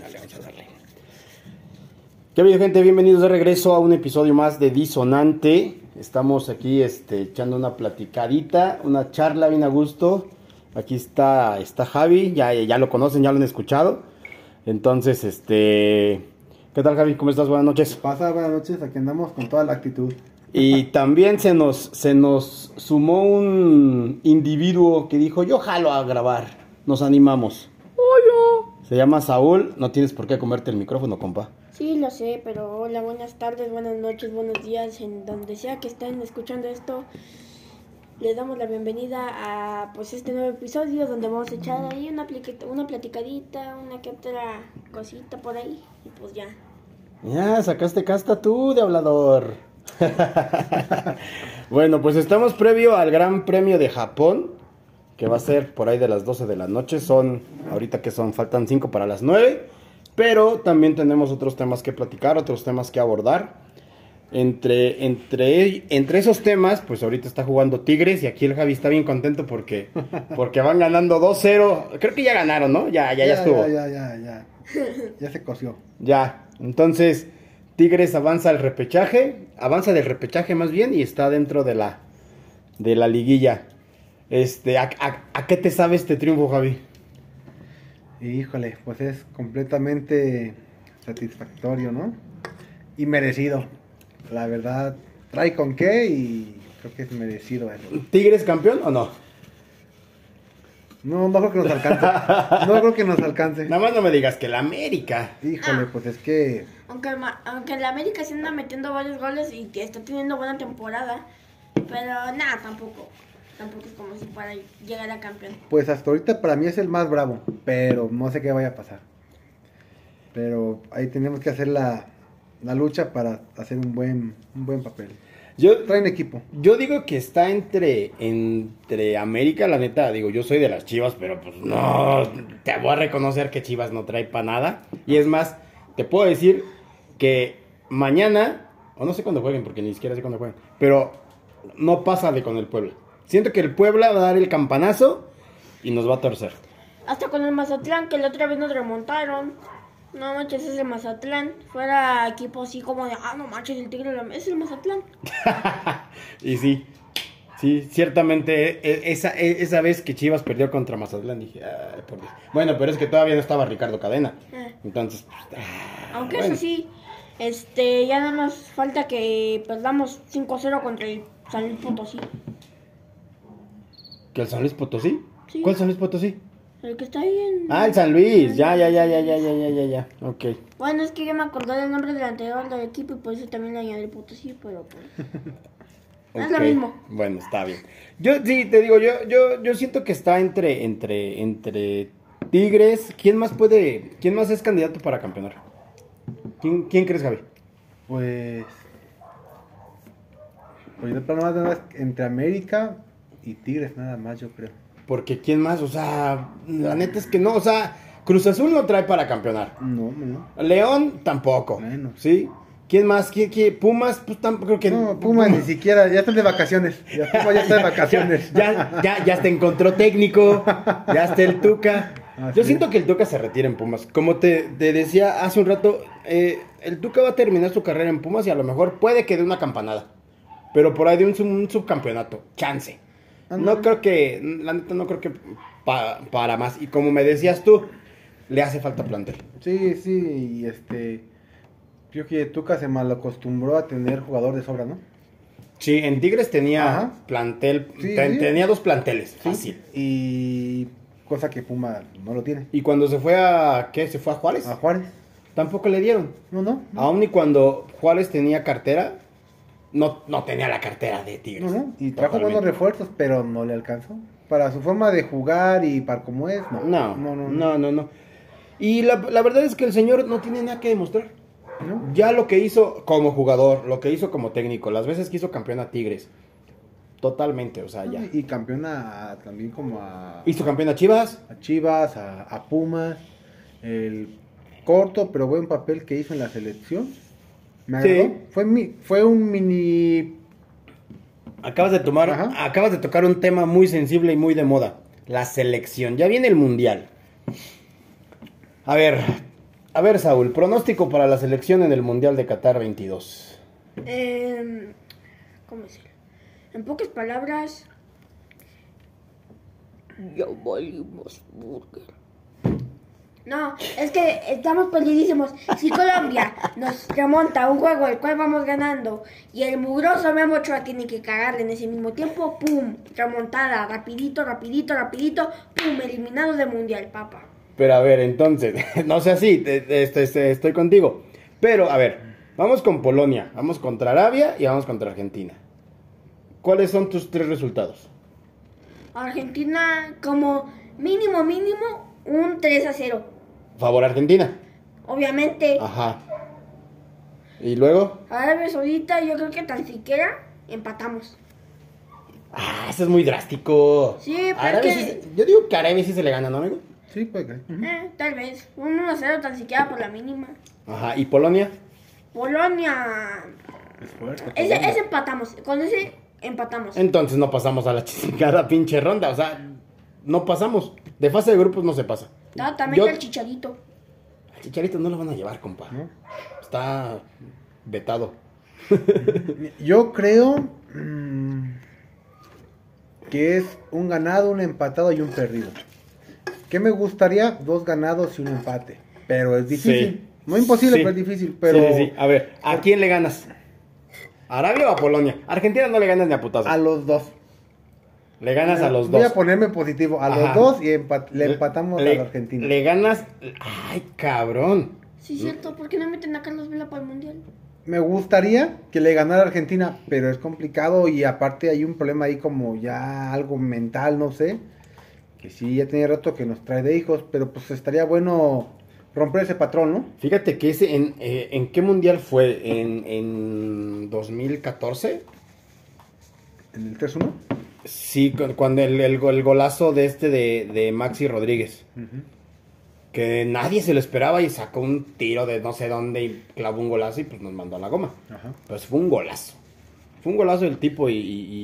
Dale, vamos a darle. ¿Qué ha gente? Bienvenidos de regreso a un episodio más de Disonante. Estamos aquí este, echando una platicadita, una charla bien a gusto. Aquí está, está Javi, ya, ya lo conocen, ya lo han escuchado. Entonces, este... ¿Qué tal Javi? ¿Cómo estás? Buenas noches. Pasa, buenas noches, aquí andamos con toda la actitud. Y también se nos, se nos sumó un individuo que dijo, yo jalo a grabar, nos animamos. Se llama Saúl, no tienes por qué comerte el micrófono, compa. Sí, lo sé, pero hola, buenas tardes, buenas noches, buenos días, en donde sea que estén escuchando esto. Les damos la bienvenida a pues este nuevo episodio donde vamos a echar ahí una, una platicadita, una que otra cosita por ahí y pues ya. Ya, sacaste casta tú de hablador. bueno, pues estamos previo al Gran Premio de Japón, que va a ser por ahí de las 12 de la noche. Son, ahorita que son, faltan 5 para las 9. Pero también tenemos otros temas que platicar, otros temas que abordar. Entre, entre, entre esos temas, pues ahorita está jugando Tigres y aquí el Javi está bien contento porque, porque van ganando 2-0. Creo que ya ganaron, ¿no? Ya, ya, ya, estuvo. Ya, ya, ya, ya. Ya se coció. Ya, entonces Tigres avanza al repechaje, avanza del repechaje más bien y está dentro de la, de la liguilla. Este, ¿a, qué te sabe este triunfo, Javi? Híjole, pues es completamente satisfactorio, ¿no? Y merecido. La verdad, trae con qué y creo que es merecido eso. ¿Tigres campeón o no? No, no creo que nos alcance. No creo que nos alcance. Nada más no me digas que la América. Híjole, ah. pues es que aunque, aunque la América se anda metiendo varios goles y que está teniendo buena temporada. Pero nada, tampoco. Tampoco es como si fuera llegar a campeón. Pues hasta ahorita para mí es el más bravo. Pero no sé qué vaya a pasar. Pero ahí tenemos que hacer la, la lucha para hacer un buen, un buen papel. Yo, Traen equipo. Yo digo que está entre, entre América, la neta, digo, yo soy de las Chivas, pero pues no, te voy a reconocer que Chivas no trae para nada. Y es más, te puedo decir que mañana, o no sé cuándo jueguen, porque ni siquiera sé cuándo jueguen, pero no pasa de con el Puebla. Siento que el Puebla va a dar el campanazo y nos va a torcer. Hasta con el Mazatlán, que la otra vez nos remontaron. No manches, es el Mazatlán. Fuera equipo así como de, ah, no manches, el Tigre es el Mazatlán. y sí, sí, ciertamente e, esa, e, esa vez que Chivas perdió contra Mazatlán, dije, ay, por Dios. Bueno, pero es que todavía no estaba Ricardo Cadena. Eh. Entonces, pues, ah, Aunque eso sí, este, ya nada más falta que perdamos 5-0 contra el San Luis Potosí. ¿Que el San Luis Potosí? Sí. ¿Cuál San Luis Potosí? El que está ahí en... Ah, el San Luis, ya, ya, ya, ya, ya, ya, ya, ya, ya, ok. Bueno, es que yo me acordé del nombre del anterior del equipo y por eso también le añadí Potosí, pero pues... Es lo mismo. Bueno, está bien. Yo sí, te digo, yo, yo, yo siento que está entre, entre, entre Tigres. ¿Quién más puede, quién más es candidato para campeonar? ¿Quién, quién crees, Javi? Pues. Pues yo plano más entre América y Tigres, nada más, yo creo. Porque ¿quién más? O sea, la neta es que no, o sea, Cruz Azul no trae para campeonar. No, no. León tampoco. Menos. ¿Sí? ¿Quién más? ¿Quién, quién? Pumas, pues tampoco creo que. No, Pumas ni siquiera, ya están de vacaciones. Ya, ya está de vacaciones. ya, ya, ya te encontró técnico, ya está el Tuca. Yo siento que el Tuca se retira en Pumas. Como te, decía hace un rato, eh, el Tuca va a terminar su carrera en Pumas y a lo mejor puede que dé una campanada. Pero por ahí de un, subcampeonato. Chance. No creo que, la neta, no creo que para más. Y como me decías tú, le hace falta plantel. Sí, sí, y este. Creo que Tuca se mal acostumbró a tener jugador de sobra, ¿no? Sí, en Tigres tenía plantel, tenía dos planteles, fácil. Y cosa que Puma no lo tiene. ¿Y cuando se fue a qué? ¿Se fue a Juárez? A Juárez. Tampoco le dieron. No, no. Aún y cuando Juárez tenía cartera, no, no tenía la cartera de Tigres. Y trajo buenos refuerzos, pero no le alcanzó. Para su forma de jugar y para cómo es, no. No, no, no. no, no, no. Y la, la, verdad es que el señor no tiene nada que demostrar. Ya lo que hizo como jugador, lo que hizo como técnico, las veces que hizo campeón a Tigres, Totalmente, o sea, ya. Y campeona también como a... ¿Hizo campeón a Chivas? A Chivas, a, Pumas. El corto pero buen papel que hizo en la selección. Me sí. Fue, mi, fue un mini... Acabas de tomar, acabas de tocar un tema muy sensible y muy de moda. La selección. Ya viene el mundial. A ver, A ver, Saúl, pronóstico para la selección en el Mundial de Qatar 22. Em, ¿Cómo decirlo? En pocas palabras, ya valimos burger. No, es que estamos perdidísimos. Si Colombia nos remonta un juego el cual vamos ganando y el mugroso Memo Ochoa tiene que cagarle en ese mismo tiempo, ¡pum! Remontada, rapidito, rapidito, rapidito, ¡pum! Eliminado del Mundial, papá. Pero a ver, entonces, no sé así, te- te- este- este, estoy contigo. Pero, a ver, vamos con Polonia, vamos contra Arabia y vamos contra Argentina. ¿Cuáles son tus tres resultados? Argentina como mínimo, mínimo, un 3 a 0. Favor Argentina. Obviamente, Ajá. ¿Y luego? Arabia Saudita yo creo que tan siquiera empatamos. Ah, eso es muy drástico. Sí, pero que- yo digo que a Arabia sí se le gana, ¿no, amigo? Sí, puede que. Eh, tal vez. Un 1 a 0 tan siquiera por la mínima. Ajá. ¿Y Polonia? Polonia. Es fuerte. Ese, ese empatamos. Con ese empatamos. Entonces no pasamos a la chingada pinche ronda. O sea, no pasamos. De fase de grupos no se pasa. Ah, también Yo- el chicharito. Al Chicharito no lo van a llevar, compa. ¿No? Está vetado. Yo creo mm, que es un ganado, un empatado y un perdido. ¿Qué me gustaría? Dos ganados y un empate. Pero es difícil. Sí. No imposible, Sí. pero es difícil. Pero Sí, sí, sí. A ver, ¿a quién le ganas? ¿A Arabia o a Polonia? Argentina no le ganas ni a putazo. a los dos. Le ganas a los Voy dos. a ponerme positivo. A Ajá. los dos y empa- le empatamos Le- a la Argentina. Le ganas. Ay, cabrón. Sí, cierto. ¿Por qué no meten a Carlos Vela para el mundial? Me gustaría que le ganara a Argentina, pero es complicado y aparte hay un problema ahí como ya algo mental, no sé. Que sí, ya tenía rato que nos trae de hijos, pero pues estaría bueno romper ese patrón, ¿no? Fíjate que ese, en, eh, ¿en qué mundial fue? ¿En, en 2014? En el 3-1. Sí, cu- cuando el, el, go- el golazo de este de, de Maxi Rodríguez. Que nadie se lo esperaba y sacó un tiro de no sé dónde y clavó un golazo y pues nos mandó a la goma. Ajá. Pues fue un golazo. Fue un golazo del tipo y, y-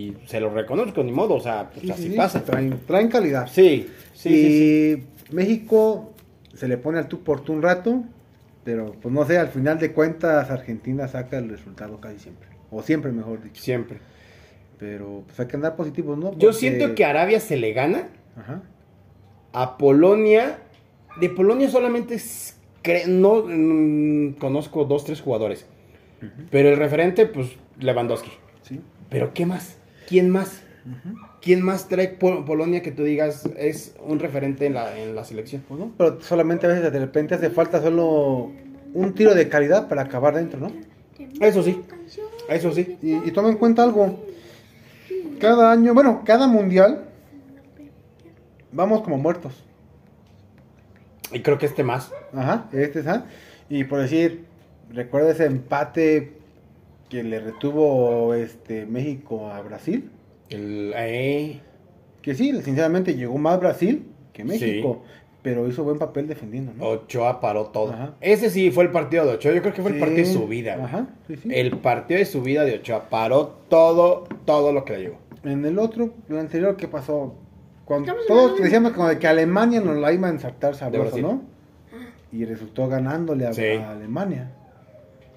y se lo reconozco, ni modo, o sea, pues Sí, así sí, sí, pasa. Traen, traen calidad. Sí, sí, y sí, sí. México se le pone al tú por tú un rato, pero pues no sé, al final de cuentas Argentina saca el resultado casi siempre. O siempre, mejor dicho. Siempre. Pero pues hay que andar positivos, ¿no? Yo siento que a Arabia se le gana, Ajá. a Polonia. De Polonia solamente es- cre- no mm, conozco dos, tres jugadores. Pero el referente, pues, Lewandowski. Sí. Pero ¿qué más? ¿Quién más? ¿Quién más trae Pol- Polonia que tú digas es un referente en la, en la selección? Pues no, pero solamente a veces de repente hace falta solo un tiro de calidad para acabar dentro, ¿no? Eso sí, eso sí. Y, y toma en cuenta algo. Cada año, bueno, cada mundial vamos como muertos. Y creo que este más. Ajá, este es. Y por decir, recuerda ese empate que le retuvo este México a Brasil. El, eh, Que sí, sinceramente llegó más Brasil que México. Pero hizo buen papel defendiendo, ¿no? Ochoa paró todo. Ajá. Ese sí fue el partido de Ochoa. Yo creo que fue el partido de su vida. Ajá, sí. El partido de su vida de Ochoa paró todo, todo lo que le llegó. En el otro, el anterior, ¿qué pasó? Cuando todos decíamos como de que Alemania nos la iba a ensartar sabroso. ¿no? Y resultó ganándole a, Sí. a Alemania.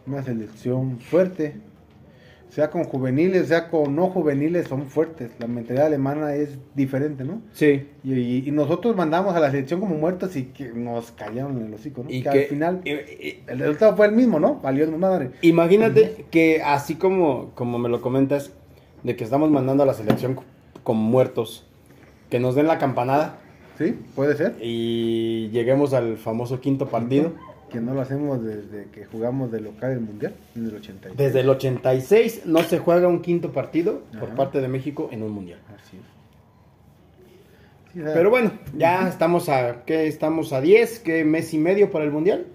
Una selección fuerte. Sea con juveniles, sea con no juveniles, son fuertes. La mentalidad alemana es diferente, ¿no? Sí. Y, y- y nosotros mandamos a la selección como muertos y que nos callaron en el hocico, ¿no? Y que, que, al final y- y- el resultado fue el mismo, ¿no? Valió de madre. imagínate que así como, como me lo comentas, de que estamos mandando a la selección con muertos, que nos den la campanada ¿Sí? Puede ser. y lleguemos al famoso quinto partido. Que no lo hacemos desde que jugamos de local el mundial, en el 86. Desde el 86 no se juega un quinto partido por parte de México en un mundial. Así es. Sí, Pero bueno, ya estamos a ¿qué? estamos a 10, ¿qué mes y medio para el mundial?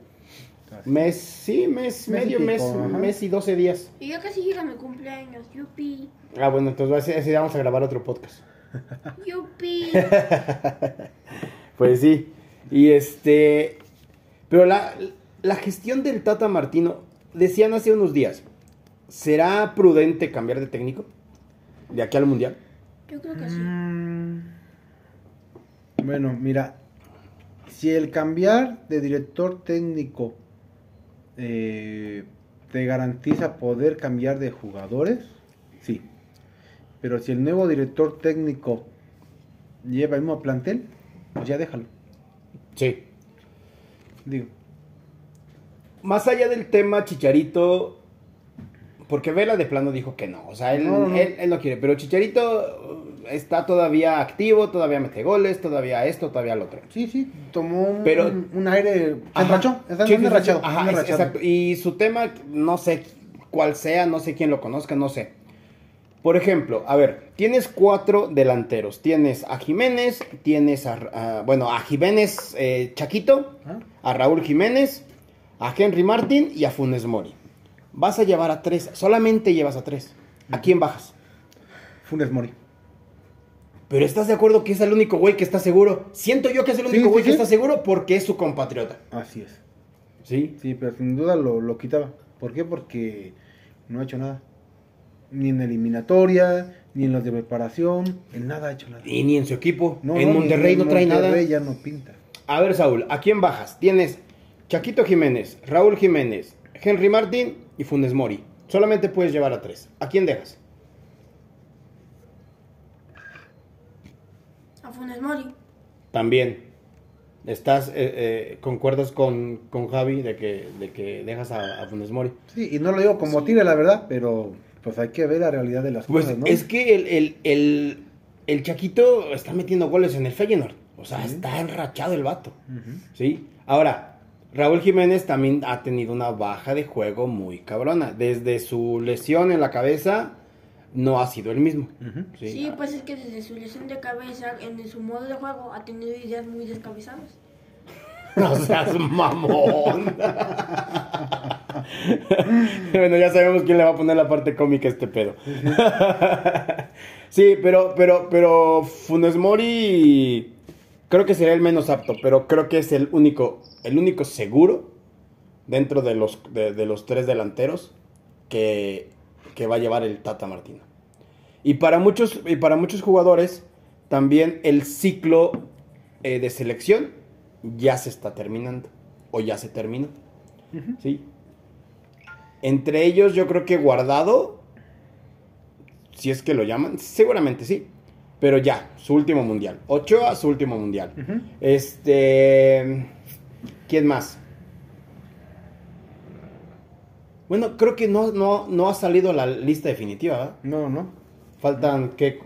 Mes, sí, mes, Mes y medio, pico, mes, ajá. mes y 12 días. Y ya casi llega mi cumpleaños. Yupi. Ah, bueno, entonces ese, ese día vamos a grabar otro podcast. Yupi. Pues sí. Y este. Pero la, la gestión del Tata Martino, decían hace unos días, ¿será prudente cambiar de técnico? De aquí al mundial. Yo creo que sí. Mm, Bueno, mira, Si el cambiar de director técnico eh, te garantiza poder cambiar de jugadores, sí. Pero si el nuevo director técnico lleva el mismo plantel, pues ya déjalo. Sí. Digo, Más allá del tema Chicharito, porque Vela de plano dijo que no, o sea, él No, no. él- él no quiere, pero Chicharito uh, está todavía activo, todavía mete goles, todavía esto, todavía lo otro. sí, sí, tomó un, Pero- un, un aire. Se enrachó, está Sí, sí, enrachado. Ajá, es- exacto. Y su tema, no sé cuál sea, no sé quién lo conozca, no sé. Por ejemplo, a ver, tienes cuatro delanteros. Tienes a Jiménez, tienes a, a- bueno, a Jiménez eh, Chaquito, a Raúl Jiménez, a Henry Martin y a Funes Mori. Vas a llevar a tres, solamente llevas a tres. ¿A quién bajas? Funes Mori. Pero estás de acuerdo que es el único güey que está seguro. Siento yo que es el único sí, güey que sí. está seguro porque es su compatriota. Así es. ¿Sí? Sí, pero sin duda lo, lo quitaba. ¿Por qué? Porque no ha hecho nada. Ni en eliminatoria, ni en los de preparación, en nada ha hecho nada. Y ni en su equipo. No, en no, Monterrey no trae Monterrey nada. ya no pinta. A ver, Saúl, ¿a quién bajas? Tienes Chaquito Jiménez, Raúl Jiménez, Henry Martín y Funes Mori. Solamente puedes llevar a tres. ¿A quién dejas? A Funes Mori. También. ¿Estás, eh, eh, concuerdas con, con Javi de que, de que dejas a, a Funes Mori? Sí, y no lo digo como tire, la verdad, pero pues hay que ver la realidad de las Pues cosas, ¿no? es que el, el, el, el Chaquito está metiendo goles en el Feyenoord. O sea, está enrachado el vato. ¿Sí? Ahora, Raúl Jiménez también ha tenido una baja de juego muy cabrona. Desde su lesión en la cabeza, no ha sido el mismo. Sí, pues es que desde su lesión de cabeza, en su modo de juego, ha tenido ideas muy descabezadas. No seas mamón. bueno, ya sabemos quién le va a poner la parte cómica a este pedo. sí, pero, pero, pero Funes Mori creo que sería el menos apto, pero creo que es el único, el único seguro dentro de los, de, de los tres delanteros que, que va a llevar el Tata Martino. Y para muchos, y para muchos jugadores, también el ciclo eh, de selección ya se está terminando. O ya se terminó. ¿Sí? Entre ellos, yo creo que guardado. Si es que lo llaman. Seguramente sí. Pero ya, su último mundial. Ochoa, su último mundial. Este. ¿Quién más? Bueno, creo que no, no, no ha salido la lista definitiva, ¿verdad? No, no. Faltan, ¿qué?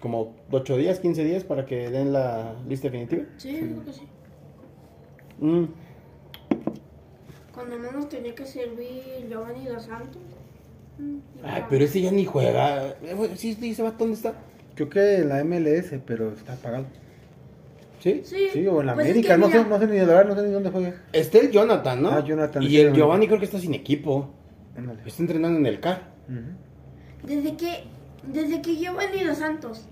Como 8 días, 15 días para que den la lista definitiva. Sí, creo que sí. Mm, Cuando no nos tenía que servir Giovanni Dos Santos. Mm, Ay, pero ese ya ni juega. Eh, Sí, sí, ese vato, ¿dónde está? Creo que en la MLS, pero está apagado. ¿Sí? Sí, Sí, o en la pues es América, que no, mira, sé, no sé ni de verdad, no sé ni dónde juega. Está el Jonathan, ¿no? Ah, Jonathan, Y sí, el. Giovanni creo que está sin equipo. Ándale. Está entrenando en el CAR. Ujú. Desde que, desde que Giovanni Dos Santos,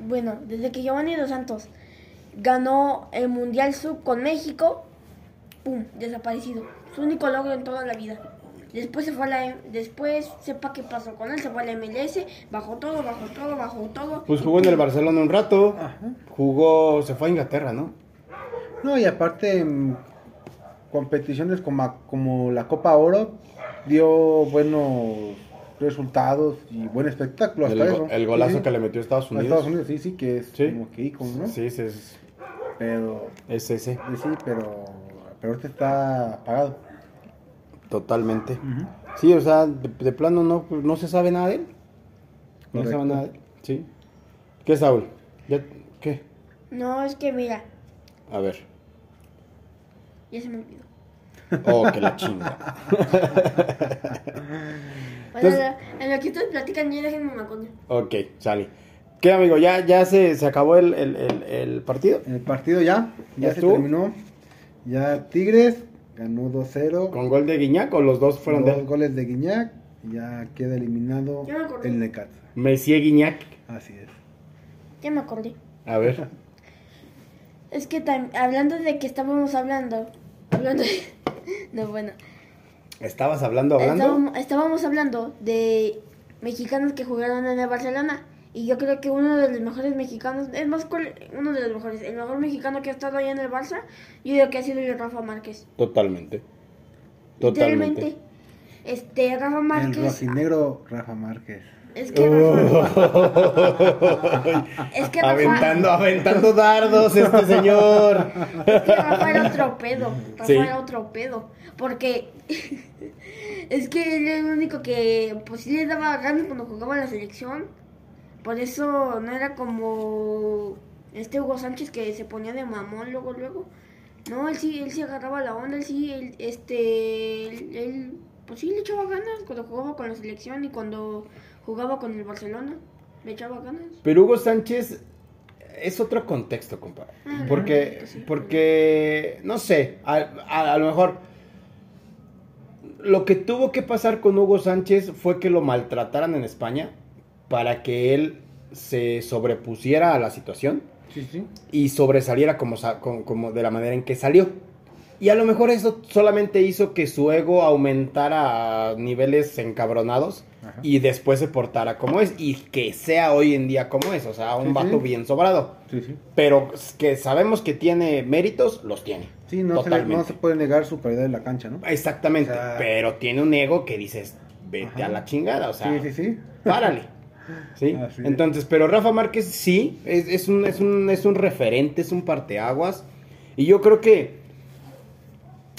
bueno, desde que Giovanni Dos Santos ganó el Mundial Sub con México, pum, desaparecido. Su único logro en toda la vida. Después se fue a la, M- después sepa qué pasó con él, se fue a la MLS, bajó todo, bajó todo, bajó todo. Pues jugó en el. Barcelona un rato. Ajá. Jugó, se fue a Inglaterra, ¿no? No, y aparte, en competiciones como, como la Copa Oro, dio buenos resultados y buen espectáculo. El, Hasta go- eso. el golazo Sí, sí. que le metió a Estados A Unidos. Estados Unidos, sí, sí, que es Sí. como que ícono, ¿no? Sí, ese es, Pero, es ese. sí, sí, pero, pero ahorita está apagado. Totalmente. Sí, o sea, de, de plano no, no se sabe nada de él. No se sabe nada de él. Sí. ¿Qué, Saúl? ¿Ya, ¿Qué? No, es que mira, A ver. ya se me olvidó. Oh, que la chinga. Bueno, Entonces- en lo que ustedes platican, ya déjenme me acuerdo. ok, sale. ¿Qué, amigo? ¿Ya, ya se, se acabó el, el, el, el partido? El partido ya, ¿Ya ya se terminó. Ya Tigres ganó 2-0. ¿Con gol de Guiñac o los dos fueron de dos él? goles de Guiñac. Ya queda eliminado Ya me acordé. el Necaxa. Messi y Guiñac. Así es. Ya me acordé. A ver. Es que hablando de que estábamos hablando, hablando de, no bueno, ¿Estabas hablando, hablando? Estábamos, estábamos hablando de mexicanos que jugaron en el Barcelona Y yo creo que uno de los mejores mexicanos, es más, uno de los mejores, el mejor mexicano que ha estado allá en el Barça, yo digo que ha sido el Rafa Márquez. Totalmente. Totalmente. Este, Rafa El Márquez. rojinegro Rafa Márquez. Es que Rafa. es que Rafa. Aventando, aventando dardos este señor. Es que Rafa era otro pedo. Rafa Sí. era otro pedo. Porque es que él era el único que pues sí le daba ganas cuando jugaba en la selección. Por eso no era como este Hugo Sánchez que se ponía de mamón luego luego. No, él sí, él sí agarraba la onda, él sí, él, este, él, él, pues sí le echaba ganas cuando jugaba con la selección y cuando jugaba con el Barcelona, le echaba ganas. Pero Hugo Sánchez es otro contexto, compadre. Ah, Porque, sí. porque, no sé, a, a- a lo mejor lo que tuvo que pasar con Hugo Sánchez fue que lo maltrataran en España para que él se sobrepusiera a la situación Sí, sí. y sobresaliera como, como, como de la manera en que salió. Y a lo mejor eso solamente hizo que su ego aumentara a niveles encabronados Ajá. y después se portara como es y que sea hoy en día como es, o sea, un Sí, vato bien sobrado. Pero que sabemos que tiene méritos, los tiene. Sí, no se, le- Totalmente. no se puede negar su calidad en la cancha, ¿no? Exactamente, O sea- pero tiene un ego que dices, vete Ajá. a la chingada, o sea, sí, sí, sí. párale. ¿Sí? Entonces, pero Rafa Márquez sí, es, es un, es, un, es un referente, es un parteaguas. Y yo creo que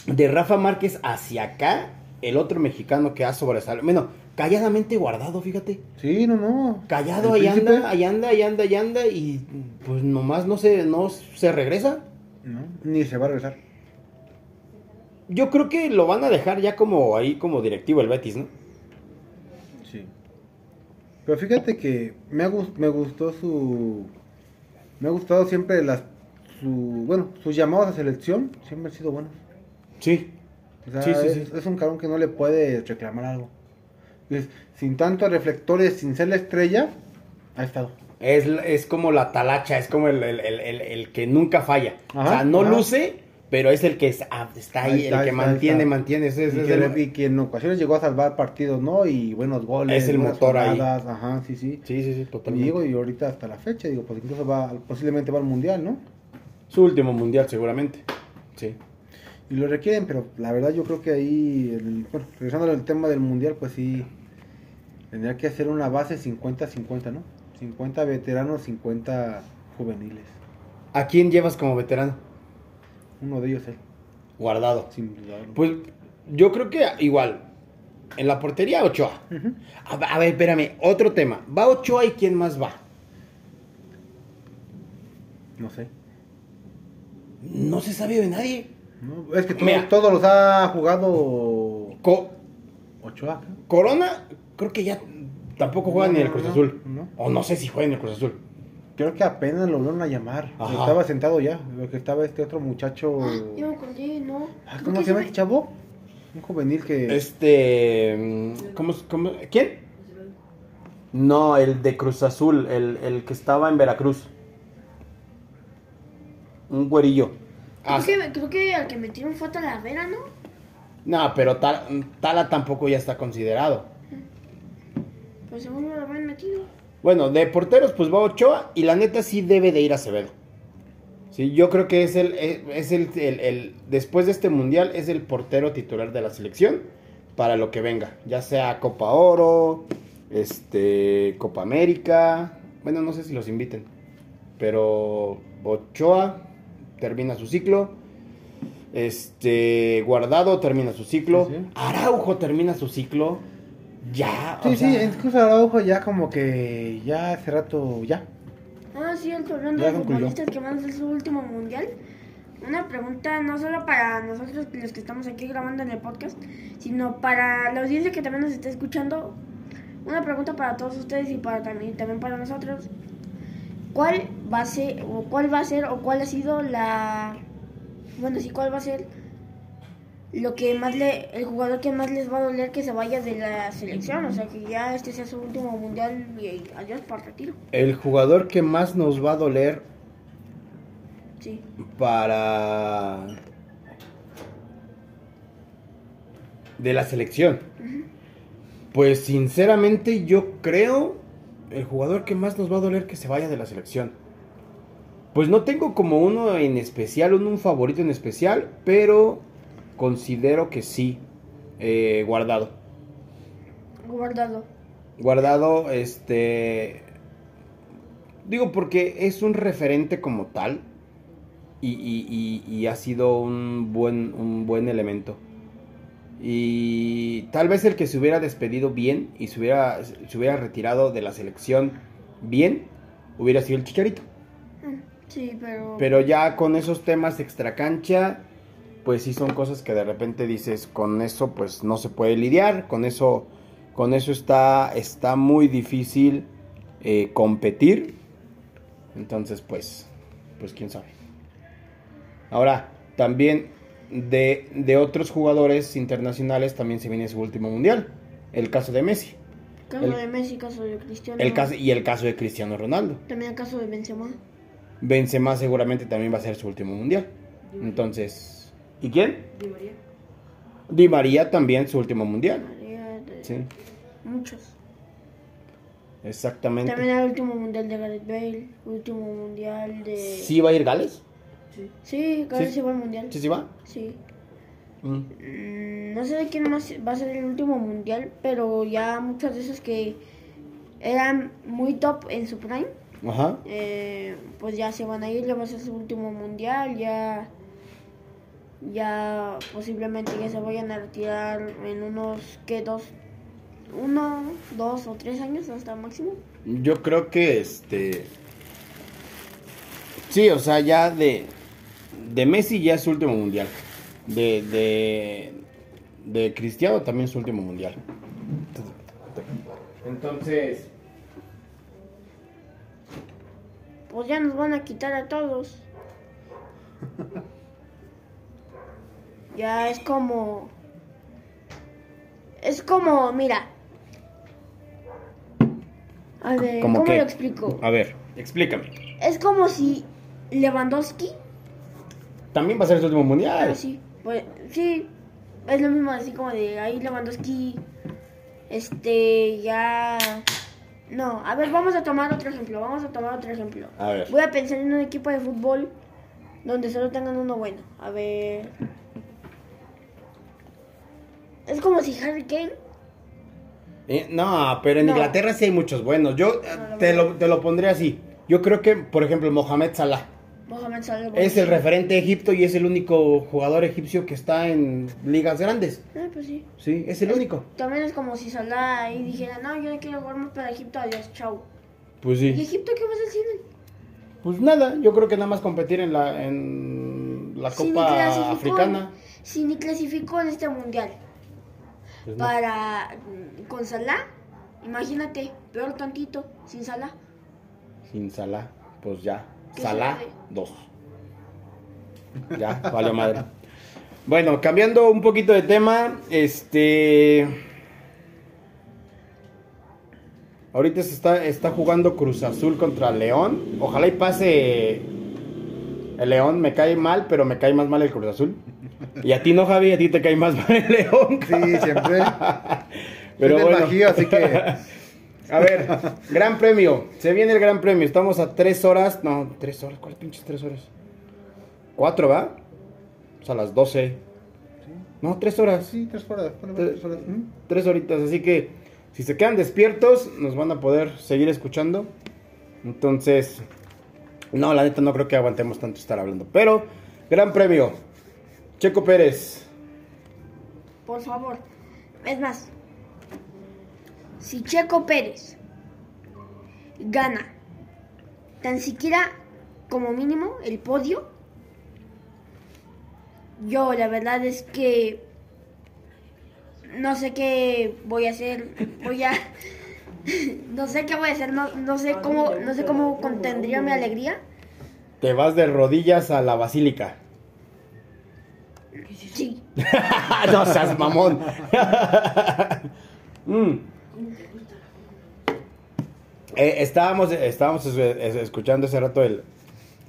de Rafa Márquez hacia acá, el otro mexicano que ha sobresalido, bueno, calladamente guardado, fíjate. Sí, no, no. Callado, ahí anda, ahí anda, ahí anda, ahí anda, y pues nomás no se, no se regresa. No, ni se va a regresar. Yo creo que lo van a dejar ya como ahí como directivo el Betis, ¿no? Pero fíjate que me, ha me gustó su... Me ha gustado siempre las... Su, bueno, sus llamados a selección siempre han sido buenos. Sí. O sea, Sí, sí, es, sí. es un cabrón que no le puede reclamar algo. Es- sin tantos reflectores, sin ser la estrella, ha estado. Es, es como la talacha, es como el, el- el- el- el que nunca falla. o sea, no ajá. luce, pero es el que ah, está ahí, Ahí está, el que está, mantiene, mantiene. Ese, ese y, es que, el- y que en ocasiones llegó a salvar partidos, ¿no? Y buenos goles. Es el motor ahí. Ajá, sí, sí. Sí, sí, sí, Y totalmente. digo, y ahorita hasta la fecha, digo, pues incluso va, posiblemente va al mundial, ¿no? Su último mundial, seguramente. Sí. Y lo requieren, pero la verdad yo creo que ahí, el- bueno, regresando al tema del mundial, pues sí, tendría que hacer una base 50-50, ¿no? 50 veteranos, 50 juveniles. ¿A quién llevas como veterano? Uno de ellos él, Guardado. sin dudarlo. Pues yo creo que igual. En la portería, Ochoa. A, a ver, espérame, otro tema. Va Ochoa y quién más va. No sé. No se sabe de nadie. No, es que todo- todos los ha jugado Co- Ochoa. Corona, creo que ya tampoco juega No, ni en el Cruz Azul. no. O no sé si juega en el Cruz Azul. Creo que apenas lo volvieron a llamar. Ajá. Estaba sentado ya. Lo que estaba este otro muchacho. Yo me acordé, ¿no? Ah, ¿Cómo se llama este chavo? Un juvenil que. Este. mm, ¿Cómo, cómo, ¿Quién? No, el de Cruz Azul, el, el que estaba en Veracruz. Un güerillo. Ah, Creo que, creo que al que metieron fue a Talavera, ¿no? no, pero Tal- Tala tampoco ya está considerado. Pues según lo habían metido. Bueno, de porteros, pues va Ochoa y la neta sí debe de ir Acevedo. Sí, yo creo que es el, es es el, el- el- después de este mundial, es el portero titular de la selección para lo que venga. Ya sea Copa Oro, este, Copa América. Bueno, no sé si los inviten. Pero Ochoa termina su ciclo. Este, Guardado termina su ciclo. Araujo termina su ciclo. Ya. o Sí, sí, sea, incluso Araujo ya como que ya hace rato ya. Ah, cierto, hablando Ya de futbolistas que van a hacer su último mundial. Una pregunta no solo para nosotros los que estamos aquí grabando en el podcast, sino para la audiencia que también nos está escuchando. Una pregunta para todos ustedes y para también, también para nosotros. ¿Cuál va a ser o cuál va a ser o cuál ha sido la bueno, sí, cuál va a ser lo que más le el jugador que más les va a doler que se vaya de la selección, o sea, que ya este sea su último mundial y adiós para el retiro. El jugador que más nos va a doler Sí. para de la selección. Pues sinceramente yo creo el jugador que más nos va a doler que se vaya de la selección. Pues no tengo como uno en especial, un, un favorito en especial, pero considero que sí. eh, guardado. Guardado. Guardado, este. Digo, porque es un referente como tal. Y, y- y- y ha sido un buen, un buen elemento. Y tal vez el que se hubiera despedido bien y se hubiera, se hubiera retirado de la selección bien, hubiera sido el Chicharito. Mm, Sí, pero. Pero ya con esos temas extracancha, pues sí son cosas que de repente dices, con eso pues no se puede lidiar, con eso, con eso está, está muy difícil eh, competir. Entonces, pues, pues quién sabe. Ahora, también de, de otros jugadores internacionales también se viene su último mundial. El caso de Messi. Caso el- de Messi, caso de Cristiano. El caso, y el caso de Cristiano Ronaldo. También el caso de Benzema. Benzema seguramente también va a ser su último mundial. Entonces, ¿y quién? Di María. Di María también su último mundial. María, de- Sí, Muchos. exactamente. También el último mundial de Gareth Bale. Último mundial de. ¿Sí va a ir Gales? Sí. Sí, Gareth Sí. va al mundial. ¿Sí, sí va? Sí. Mm. Mm, No sé de quién más va a ser el último mundial, pero ya muchos de esos que eran muy top en su prime, Ajá. eh, pues ya se van a ir, ya va a ser su último mundial, ya, ya posiblemente ya se vayan a retirar en unos, ¿qué? Dos, uno, dos o tres años hasta máximo. Yo creo que este. Sí, o sea, ya de. De Messi ya es su último mundial. De. De. De Cristiano también su último mundial. Entonces. Pues ya nos van a quitar a todos. Ya es como... Es como, mira. A ver, ¿Cómo lo explico? A ver, explícame. Es como si Lewandowski... También va a ser su último mundial. Ah, sí, pues, sí, es lo mismo, así como de ahí Lewandowski, este, ya... No, a ver, vamos a tomar otro ejemplo, vamos a tomar otro ejemplo. A ver. Voy a pensar en un equipo de fútbol donde solo tengan uno bueno. A ver... Es como si Harry Kane... Eh, no, pero en No. Inglaterra sí hay muchos buenos. Yo eh, No, no, te, lo, te lo pondré así. Yo creo que, por ejemplo, Mohamed Salah Mohamed Salah. es el referente de Egipto y es el único jugador egipcio que está en ligas grandes. Ah, pues sí. Sí, es el único. También es como si Salah ahí dijera, no, yo no quiero jugar más para Egipto, adiós, chau. Pues ¿Y sí. Egipto qué vas a hacer? Pues nada, yo creo que nada más competir en la, en la Copa Africana. Si ni clasificó en este mundial Pues no. para con Salah, imagínate, peor tantito, sin Salah. Sin Salah, pues ya. ¿Qué Salah, sucede? dos. Ya, vale madre. Bueno, cambiando un poquito de tema, este... Ahorita se está, está jugando Cruz Azul contra León. Ojalá y pase el León. Me cae mal, pero me cae más mal el Cruz Azul. Y a ti no, Javi, a ti te cae más mal el León. Sí, siempre. Pero bueno. Bajío, así que A ver, gran premio. Se viene el gran premio. Estamos a tres horas. No, tres horas. ¿Cuáles pinches tres horas? Cuatro, ¿va? O sea, a las doce. No, tres horas. sí, tres horas. tres horas. ¿Mm? tres horitas. Así que si se quedan despiertos, nos van a poder seguir escuchando. Entonces, no, la neta no creo que aguantemos tanto estar hablando. Pero, gran premio. Checo Pérez. Por favor. Es más, si Checo Pérez gana tan siquiera como mínimo el podio, yo la verdad es que no sé qué voy a hacer, voy a no sé qué voy a hacer, no, no sé cómo no sé cómo contendría mi alegría. Te vas de rodillas a la basílica. Sí. no seas mamón. Mm. Eh, estábamos estábamos es- es- escuchando hace rato el,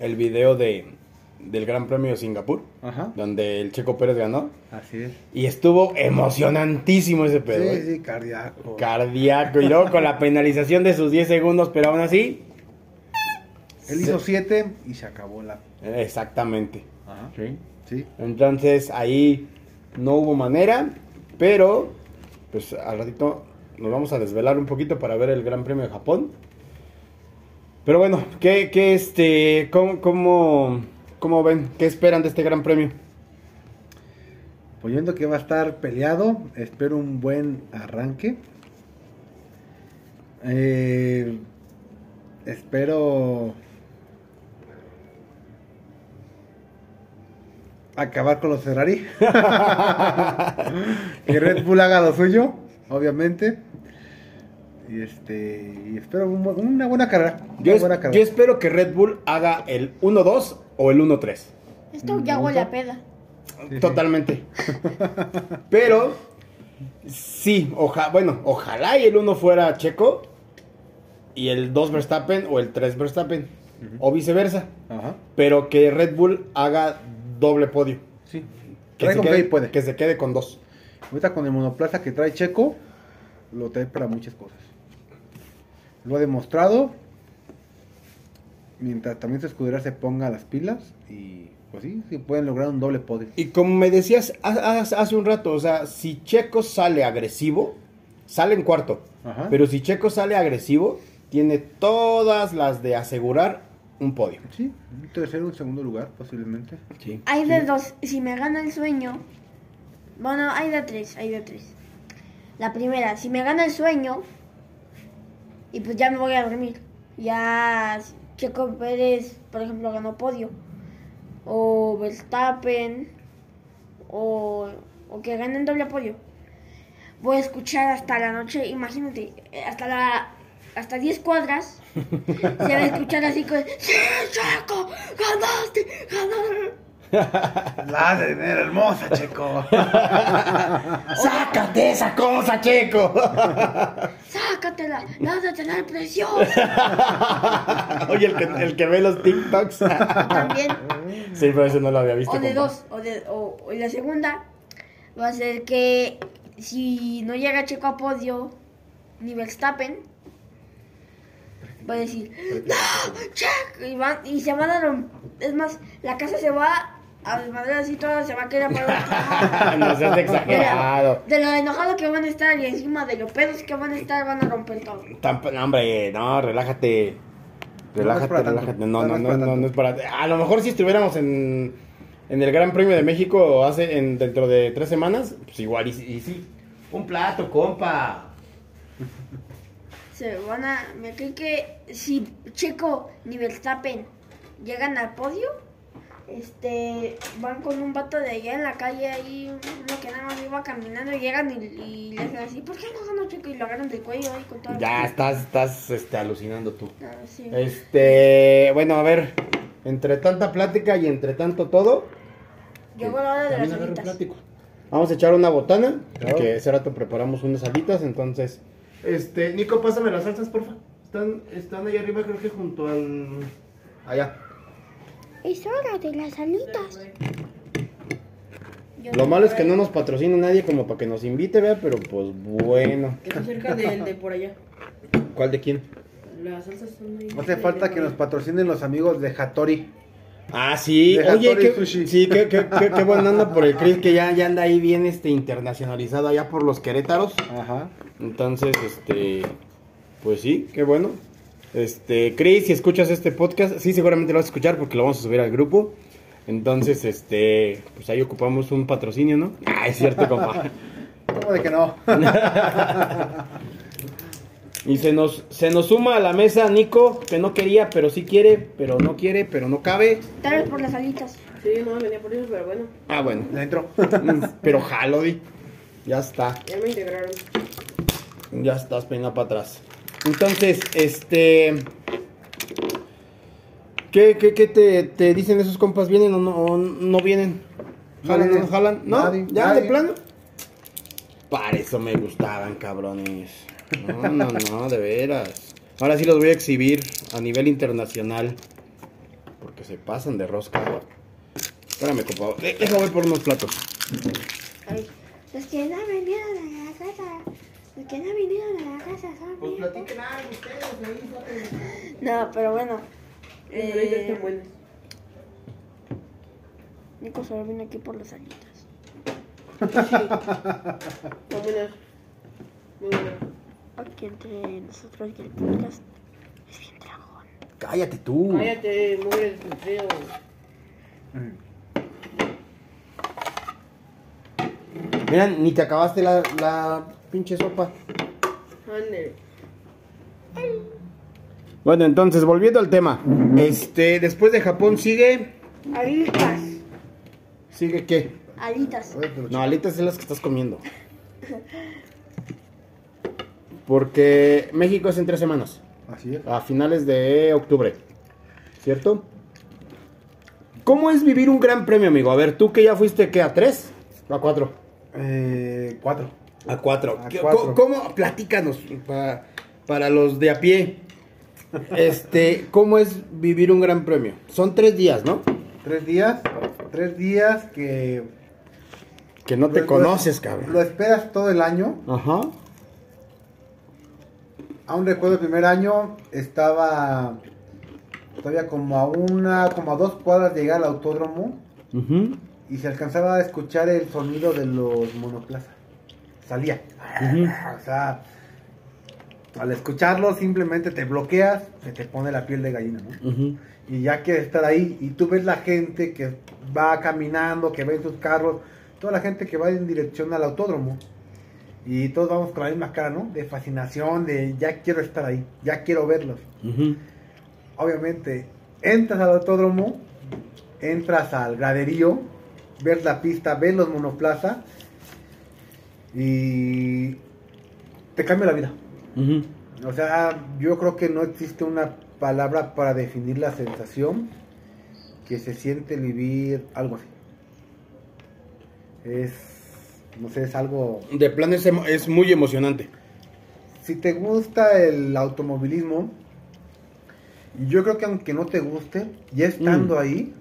el video de, del Gran Premio de Singapur, Ajá. donde el Checo Pérez ganó. Así es. Y estuvo emocionantísimo ese pedo. Sí, ¿eh? sí, cardíaco. Cardíaco. Y luego con la penalización de sus 10 segundos, pero aún así. Él hizo siete y se acabó la. Exactamente. Ajá. Sí. Sí. Entonces ahí no hubo manera, pero pues al ratito nos vamos a desvelar un poquito para ver el Gran Premio de Japón. Pero bueno, ¿qué, qué este, cómo, cómo, cómo ven? ¿Qué esperan de este Gran Premio? Pues viendo que va a estar peleado, espero un buen arranque. Eh, espero acabar con los Ferrari. que Red Bull haga lo suyo, obviamente. Y este y espero un una buena carrera. una Yo, es- buena carrera. yo espero que Red Bull haga el 1-2 o el 1-3. Esto ya huele a peda. Totalmente. Pero, sí, oja, bueno, ojalá y el 1 fuera Checo y el 2 Verstappen o el 3 Verstappen. O viceversa. Ajá. Pero que Red Bull haga doble podio. Sí. Que se, quede, puede. que se quede con dos. Ahorita con el monoplaza que trae Checo, lo trae para muchas cosas. Lo ha demostrado. Mientras también su escudera se ponga las pilas y pues sí, sí pueden lograr un doble podio. Y como me decías ha- ha- hace un rato, o sea, si Checo sale agresivo, sale en cuarto. Ajá. Pero si Checo sale agresivo, tiene todas las de asegurar un podio. Sí, un tercero, un segundo lugar posiblemente. Sí. Hay de dos. Si me gana el sueño. Bueno, hay de tres. Hay de tres. La primera, si me gana el sueño. Y pues ya me voy a dormir. Ya Checo Pérez, por ejemplo, ganó podio. O Verstappen. O, o que ganen doble podio. Voy a escuchar hasta la noche. Imagínate, eh, hasta la. Hasta 10 cuadras. se va a escuchar así con. ¡Sí, Checo! ¡Ganaste! ¡Ganaste! La de tener hermosa, Checo. ¡Sácate esa cosa, Checo! ¡Sácatela! ¡La has de tener presión! Oye, el que, el que ve los TikToks. También. sí, pero eso no lo había visto. O de compa. dos. O, de, o, o la segunda va a ser que si no llega Checo a podio, ni Verstappen, va a decir, ¡No! ¡Checo! Y, van- y se van a romper. Es más, la casa se va a desmadrar así toda, se va a querer apagar. no seas exagerado. De lo enojado que van a estar y encima de los pedos que van a estar, van a romper todo. Tamp- no, hombre, no, relájate. No Relájate, para relájate. No, No, no, no no, para es para. A lo mejor si estuviéramos en, en el Gran Premio de México hace en, dentro de tres semanas, pues igual y, y sí. Un plato, compa. Se van a. Me creo que si Checo ni Verstappen llegan al podio, este van con un vato de allá en la calle ahí, uno que nada más iba caminando y llegan y, y le hacen así, ¿por qué no ganó Checo? Y lo agarran del cuello ahí con todo. Ya estás, estás este, alucinando tú. Ah, sí. Este, bueno, a ver, entre tanta plática y entre tanto todo, Llegó la hora de las también agarro alitas. plático. Vamos a echar una botana, Claro. que ese rato preparamos unas alitas, entonces... Este, Nico, pásame las salsas, porfa. Están, están ahí arriba, creo que junto al... Allá. Es hora de las alitas. Yo Lo malo es que no nos patrocina nadie como para que nos invite, vea, pero pues bueno. Está cerca del de por allá. ¿Cuál de quién? Las salsas son ahí. No hace falta que nos patrocinen los amigos de Hattori. Ah, sí. De Oye, Hattori qué, Sushi. sí, qué, qué, qué, qué buen anda por el Chris, que ya, ya anda ahí bien este, internacionalizado allá por los Querétaros. Ajá. Entonces, este, pues sí, qué bueno. Este, Chris, si escuchas este podcast, sí, seguramente lo vas a escuchar porque lo vamos a subir al grupo. Entonces, este, pues ahí ocupamos un patrocinio, ¿no? Ah, es cierto, compa. ¿Cómo de que no? Y se nos, se nos suma a la mesa Nico, que no quería, pero sí quiere, pero no quiere, pero no cabe. Tal vez por las alitas. Sí, no venía por eso, pero bueno, Ah, bueno. Ya entró. Mm, Pero jalo, di. Ya está. ya me integraron. Ya estás peinado para atrás. Entonces, este. ¿Qué, qué, qué te, te dicen esos compas? ¿Vienen o no, o no vienen? ¿Jalan o no jalan? ¿No? Nadie. ¿Ya Nadie. de plano? Para eso me gustaban, cabrones. No, no, no, de veras. Ahora sí los voy a exhibir a nivel internacional. Porque se pasan de rosca. Espérame, compa. De- Déjame voy por unos platos. Ay, los que no a la casa, los que no vinieron a la casa Pues platiquen algo ustedes ahí. No, pero bueno. Eh, pero ahorita Eh, están buenas. Nico solo vino aquí por las alitas. Están buenas. Muy buenas. Aquí entre nosotros y el podcast es bien dragón. Cállate tú. Cállate, mugre desconocido. Mira, ni te acabaste la, la pinche sopa. Bueno, entonces, volviendo al tema. Este, después de Japón sigue. Alitas. ¿Sigue qué? Alitas. No, alitas es las que estás comiendo. Porque México es en tres semanas. Así es. A finales de octubre. ¿Cierto? ¿Cómo es vivir un gran premio, amigo? A ver, tú que ya fuiste, ¿qué? ¿A tres? ¿O a cuatro? Eh, cuatro. A cuatro. A ¿Qué- cuatro. ¿Cómo? cómo? Platícanos para, para los de a pie. Este, ¿cómo es vivir un gran premio? Son tres días, ¿no? Tres días. Tres días que. Que no te lo- conoces, Lo cabrón. esperas todo el año. Ajá. Aún recuerdo el primer año, estaba todavía como a una, como a dos cuadras de llegar al autódromo Ujú. y se alcanzaba a escuchar el sonido de los monoplazas. Salía. O sea, al escucharlo simplemente te bloqueas, se te pone la piel de gallina, ¿no? Y ya quieres estar ahí y tú ves la gente que va caminando, que ve en sus carros, toda la gente que va en dirección al autódromo. Y todos vamos con la misma cara, ¿no? De fascinación, de ya quiero estar ahí, ya quiero verlos. Obviamente, entras al autódromo, entras al graderío, ves la pista, ves los monoplaza y te cambia la vida. O sea, yo creo que no existe una palabra para definir la sensación que se siente vivir algo así. Es, no sé, es algo... De plan es muy emocionante. Si te gusta el automovilismo, yo creo que aunque no te guste, ya estando Mm. ahí,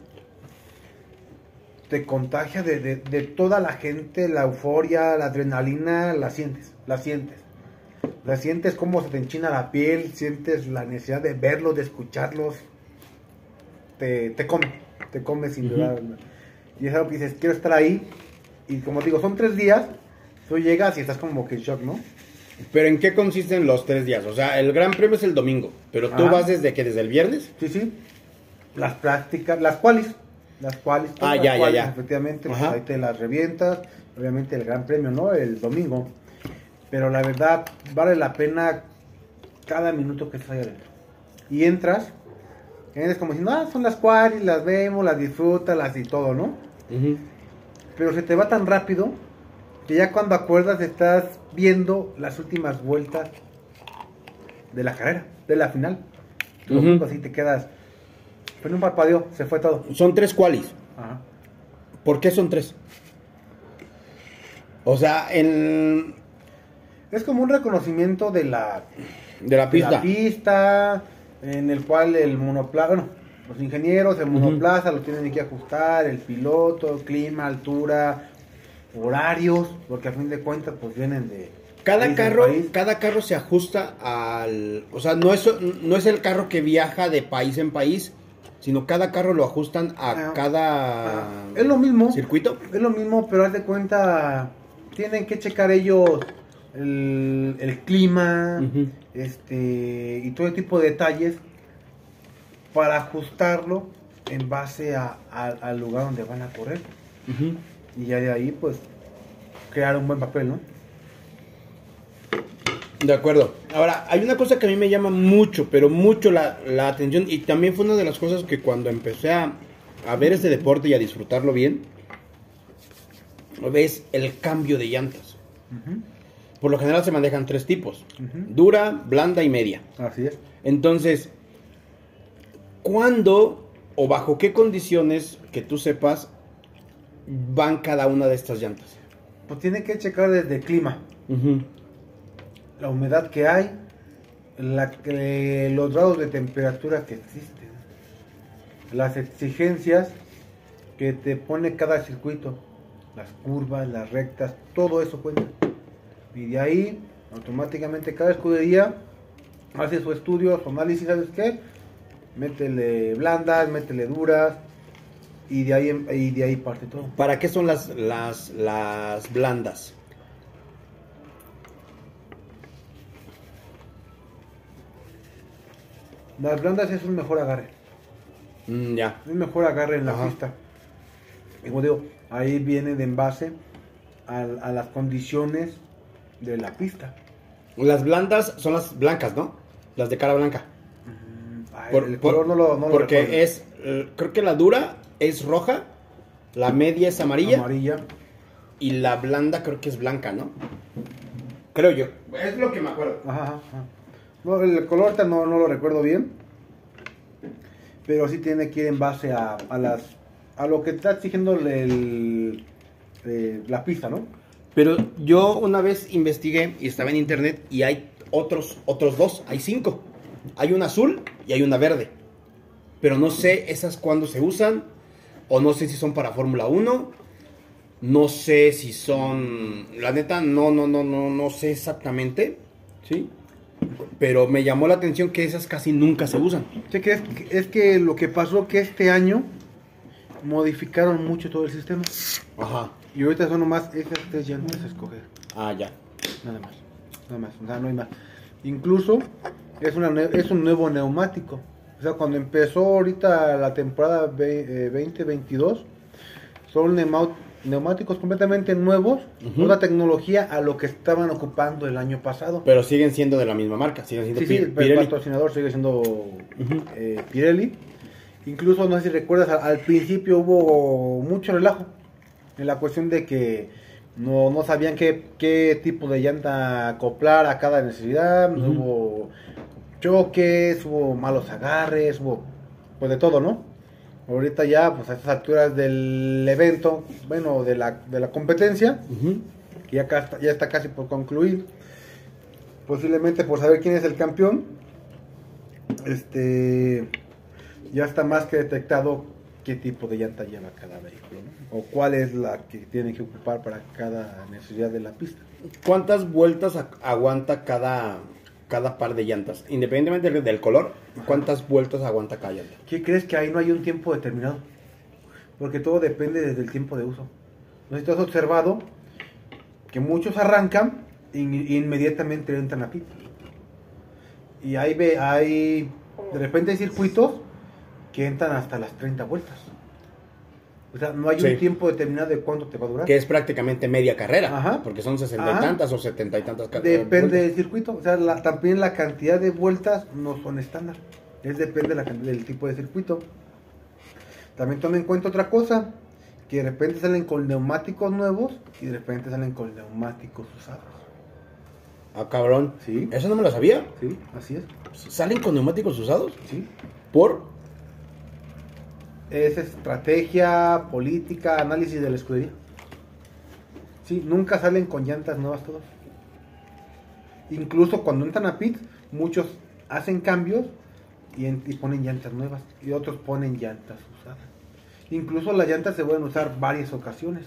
te contagia de, de- de toda la gente, la euforia, la adrenalina, la sientes, la sientes. La sientes como se te enchina la piel, sientes la necesidad de verlos, de escucharlos. Te, te come, te come sin duda. Y es algo que dices, quiero estar ahí. Y como digo, son tres días, tú llegas y estás como que en shock, ¿no? Pero ¿en qué consisten los tres días? O sea, el gran premio es el domingo. Pero tú vas desde que desde el viernes. Sí, sí. Las prácticas, las cuales. Las cuales. Ah, las ya, ya, qualis, ya. Efectivamente, pues ahí te las revientas. Obviamente el gran premio, ¿no? El domingo. Pero la verdad, vale la pena cada minuto que estás ahí adentro. Y entras. Eres como diciendo, ah, son las cuales, las vemos, las disfrutas, las y todo, ¿no? Ujú. Pero se te va tan rápido que ya cuando acuerdas estás viendo las últimas vueltas de la carrera, de la final. Único así te quedas. En un parpadeo, se fue todo. Son tres qualis. Ajá. ¿Por qué son tres? O sea, en... Es como un reconocimiento de la, De la de pista. la pista, en el cual el monoplaza, bueno, los ingenieros, el monoplaza lo tienen que ajustar, el piloto, clima, altura, horarios, porque a fin de cuentas pues vienen de... Cada carro, cada carro se ajusta al... O sea, no es, no es el carro que viaja de país en país, sino cada carro lo ajustan a Ah, cada Ah, es lo mismo. circuito. Es lo mismo, pero haz de cuenta, tienen que checar ellos el, el clima, este, y todo tipo de detalles para ajustarlo en base a- a- al lugar donde van a correr. Y ya de ahí, pues, crear un buen papel, ¿no? De acuerdo. Ahora, hay una cosa que a mí me llama mucho, pero mucho la, la atención y también fue una de las cosas que cuando empecé a, a ver este deporte y a disfrutarlo bien, ves el cambio de llantas. Por lo general se manejan tres tipos, dura, blanda y media. Así es. Entonces, ¿cuándo o bajo qué condiciones que tú sepas van cada una de estas llantas? Pues tienen que checar desde el clima. La humedad que hay, la los grados de temperatura que existen, las exigencias que te pone cada circuito, las curvas, las rectas, todo eso cuenta. Y de ahí, automáticamente cada escudería hace su estudio, su análisis, ¿sabes qué? Métele blandas, métele duras, y de ahí, y de ahí parte todo. ¿Para qué son las, las, las blandas? Las blandas es un mejor agarre, Mm, ya. un mejor agarre en la Ajá. pista. Y como digo, ahí viene de en base a, a las condiciones de la pista. Las blandas son las blancas, ¿no? Las de cara blanca. Ay, Por- el por- color no lo, no lo porque es, eh, creo que la dura es roja, la media es amarilla, amarilla. y la blanda creo que es blanca, ¿no? Creo yo. Es lo que me acuerdo. Ajá, ajá. No, el color no, no lo recuerdo bien. Pero sí tiene que ir en base a, a las a lo que está exigiendo el, eh, la pista, ¿no? Pero yo una vez investigué y estaba en internet y hay otros, otros dos, hay cinco. Hay una azul y hay una verde. Pero no sé esas cuándo se usan, o no sé si son para Fórmula 1, no sé si son, la neta, no, no, no, no, no sé exactamente, ¿sí? Pero me llamó la atención que esas casi nunca se usan. Sí, que es, es que lo que pasó que este año modificaron mucho todo el sistema. Ajá. Y ahorita son nomás esas tres llantas a escoger. Ah, ya. Nada más. Nada más. O sea, no hay más. Incluso es, una, es un nuevo neumático. O sea, cuando empezó ahorita la temporada ve- eh, 2022, son neumáticos completamente nuevos, Ujú. otra tecnología a lo que estaban ocupando el año pasado. Pero siguen siendo de la misma marca, siguen siendo Sí, sí, el patrocinador sigue siendo eh, Pirelli. Incluso, no sé si recuerdas, al, al principio hubo mucho relajo en la cuestión de que no, no sabían qué, qué tipo de llanta acoplar a cada necesidad. Hubo choques, hubo malos agarres, hubo pues de todo, ¿no? Ahorita ya, pues a estas alturas del evento, bueno, de la, de la competencia, Ujú. que ya, ca- ya está casi por concluir. Posiblemente por saber quién es el campeón. Este ya está más que detectado qué tipo de llanta lleva cada vehículo, ¿no? O cuál es la que tiene que ocupar para cada necesidad de la pista. ¿Cuántas vueltas aguanta cada, cada par de llantas? Independientemente del, color, ¿cuántas vueltas aguanta cada llanta? ¿Qué crees que ahí no hay un tiempo determinado? Porque todo depende desde el tiempo de uso. No sé has observado que muchos arrancan e in- inmediatamente entran a pit. Y hay, ve- hay de repente hay circuitos que entran hasta las 30 vueltas. O sea, no hay Sí. un tiempo determinado de cuánto te va a durar. Que es prácticamente media carrera, Ajá. porque son sesenta y tantas o setenta y tantas carreras. Depende del circuito. O sea, la- también la cantidad de vueltas no son estándar. Es depende de la del tipo de circuito. También toma en cuenta otra cosa. Que de repente salen con neumáticos nuevos y de repente salen con neumáticos usados. Ah, cabrón. Sí. Eso no me lo sabía. Sí, así es. ¿Salen con neumáticos usados? Sí. ¿Por? Es estrategia, política, análisis de la escudería. Sí, nunca salen con llantas nuevas todos. Incluso cuando entran a pit, muchos hacen cambios y, en- y ponen llantas nuevas y otros ponen llantas usadas. Incluso las llantas se pueden usar varias ocasiones.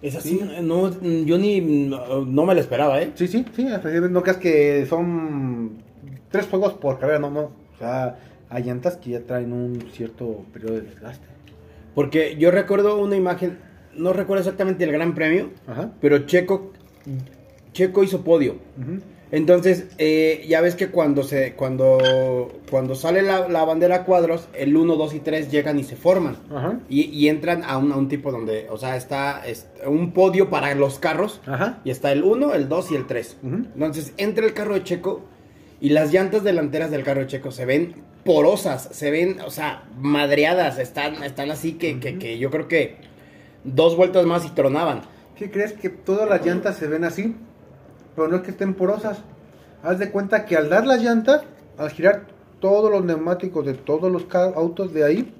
Es así. No, yo ni. No, no me lo esperaba, ¿eh? Sí, sí, sí, no creas que son tres juegos por carrera, no, no. O sea, hay llantas que ya traen un cierto periodo de desgaste. Porque yo recuerdo una imagen, no recuerdo exactamente el gran premio, Ajá. pero Checo, Checo hizo podio. Entonces, eh, ya ves que cuando se cuando cuando sale la, la bandera a cuadros, el 1, 2 y 3 llegan y se forman. Ajá. Y, y entran a un, a un tipo donde, o sea, está es- un podio para los carros. Ajá. Y está el 1, el 2 y el 3. Ujú. Entonces, entra el carro de Checo y las llantas delanteras del carro de Checo se ven porosas, se ven, o sea, madreadas, están, están así que, que, que yo creo que dos vueltas más y tronaban. ¿Qué crees que todas las llantas se ven así? Pero no es que estén porosas. Haz de cuenta que al dar las llantas, al girar todos los neumáticos de todos los autos de ahí,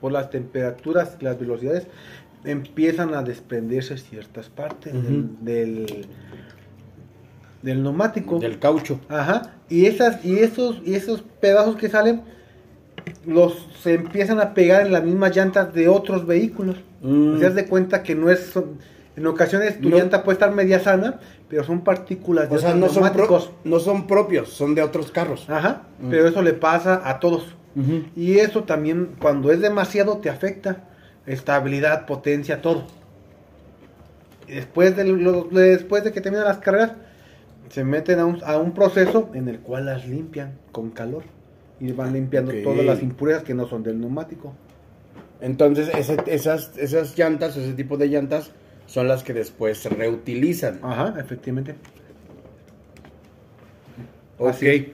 por las temperaturas y las velocidades, empiezan a desprenderse ciertas partes del neumático. Del caucho. Ajá. Y esas, y esos, y esos pedazos que salen, los se empiezan a pegar en las mismas llantas de otros vehículos. Mm. Te das de cuenta que no es. son- en ocasiones tu No. llanta puede estar media sana, pero son partículas de O sea, no son, pro- neumáticos. no son propios, son de otros carros. Ajá, Mm. pero eso le pasa a todos. Y eso también, cuando es demasiado, te afecta. Estabilidad, potencia, todo. Y después de, lo- después de que terminan las carreras, se meten a un, a un proceso en el cual las limpian con calor. Y van limpiando todas las impurezas que no son del neumático. Entonces, ese- esas, esas llantas, ese tipo de llantas, son las que después se reutilizan. Ajá, efectivamente. ok. así.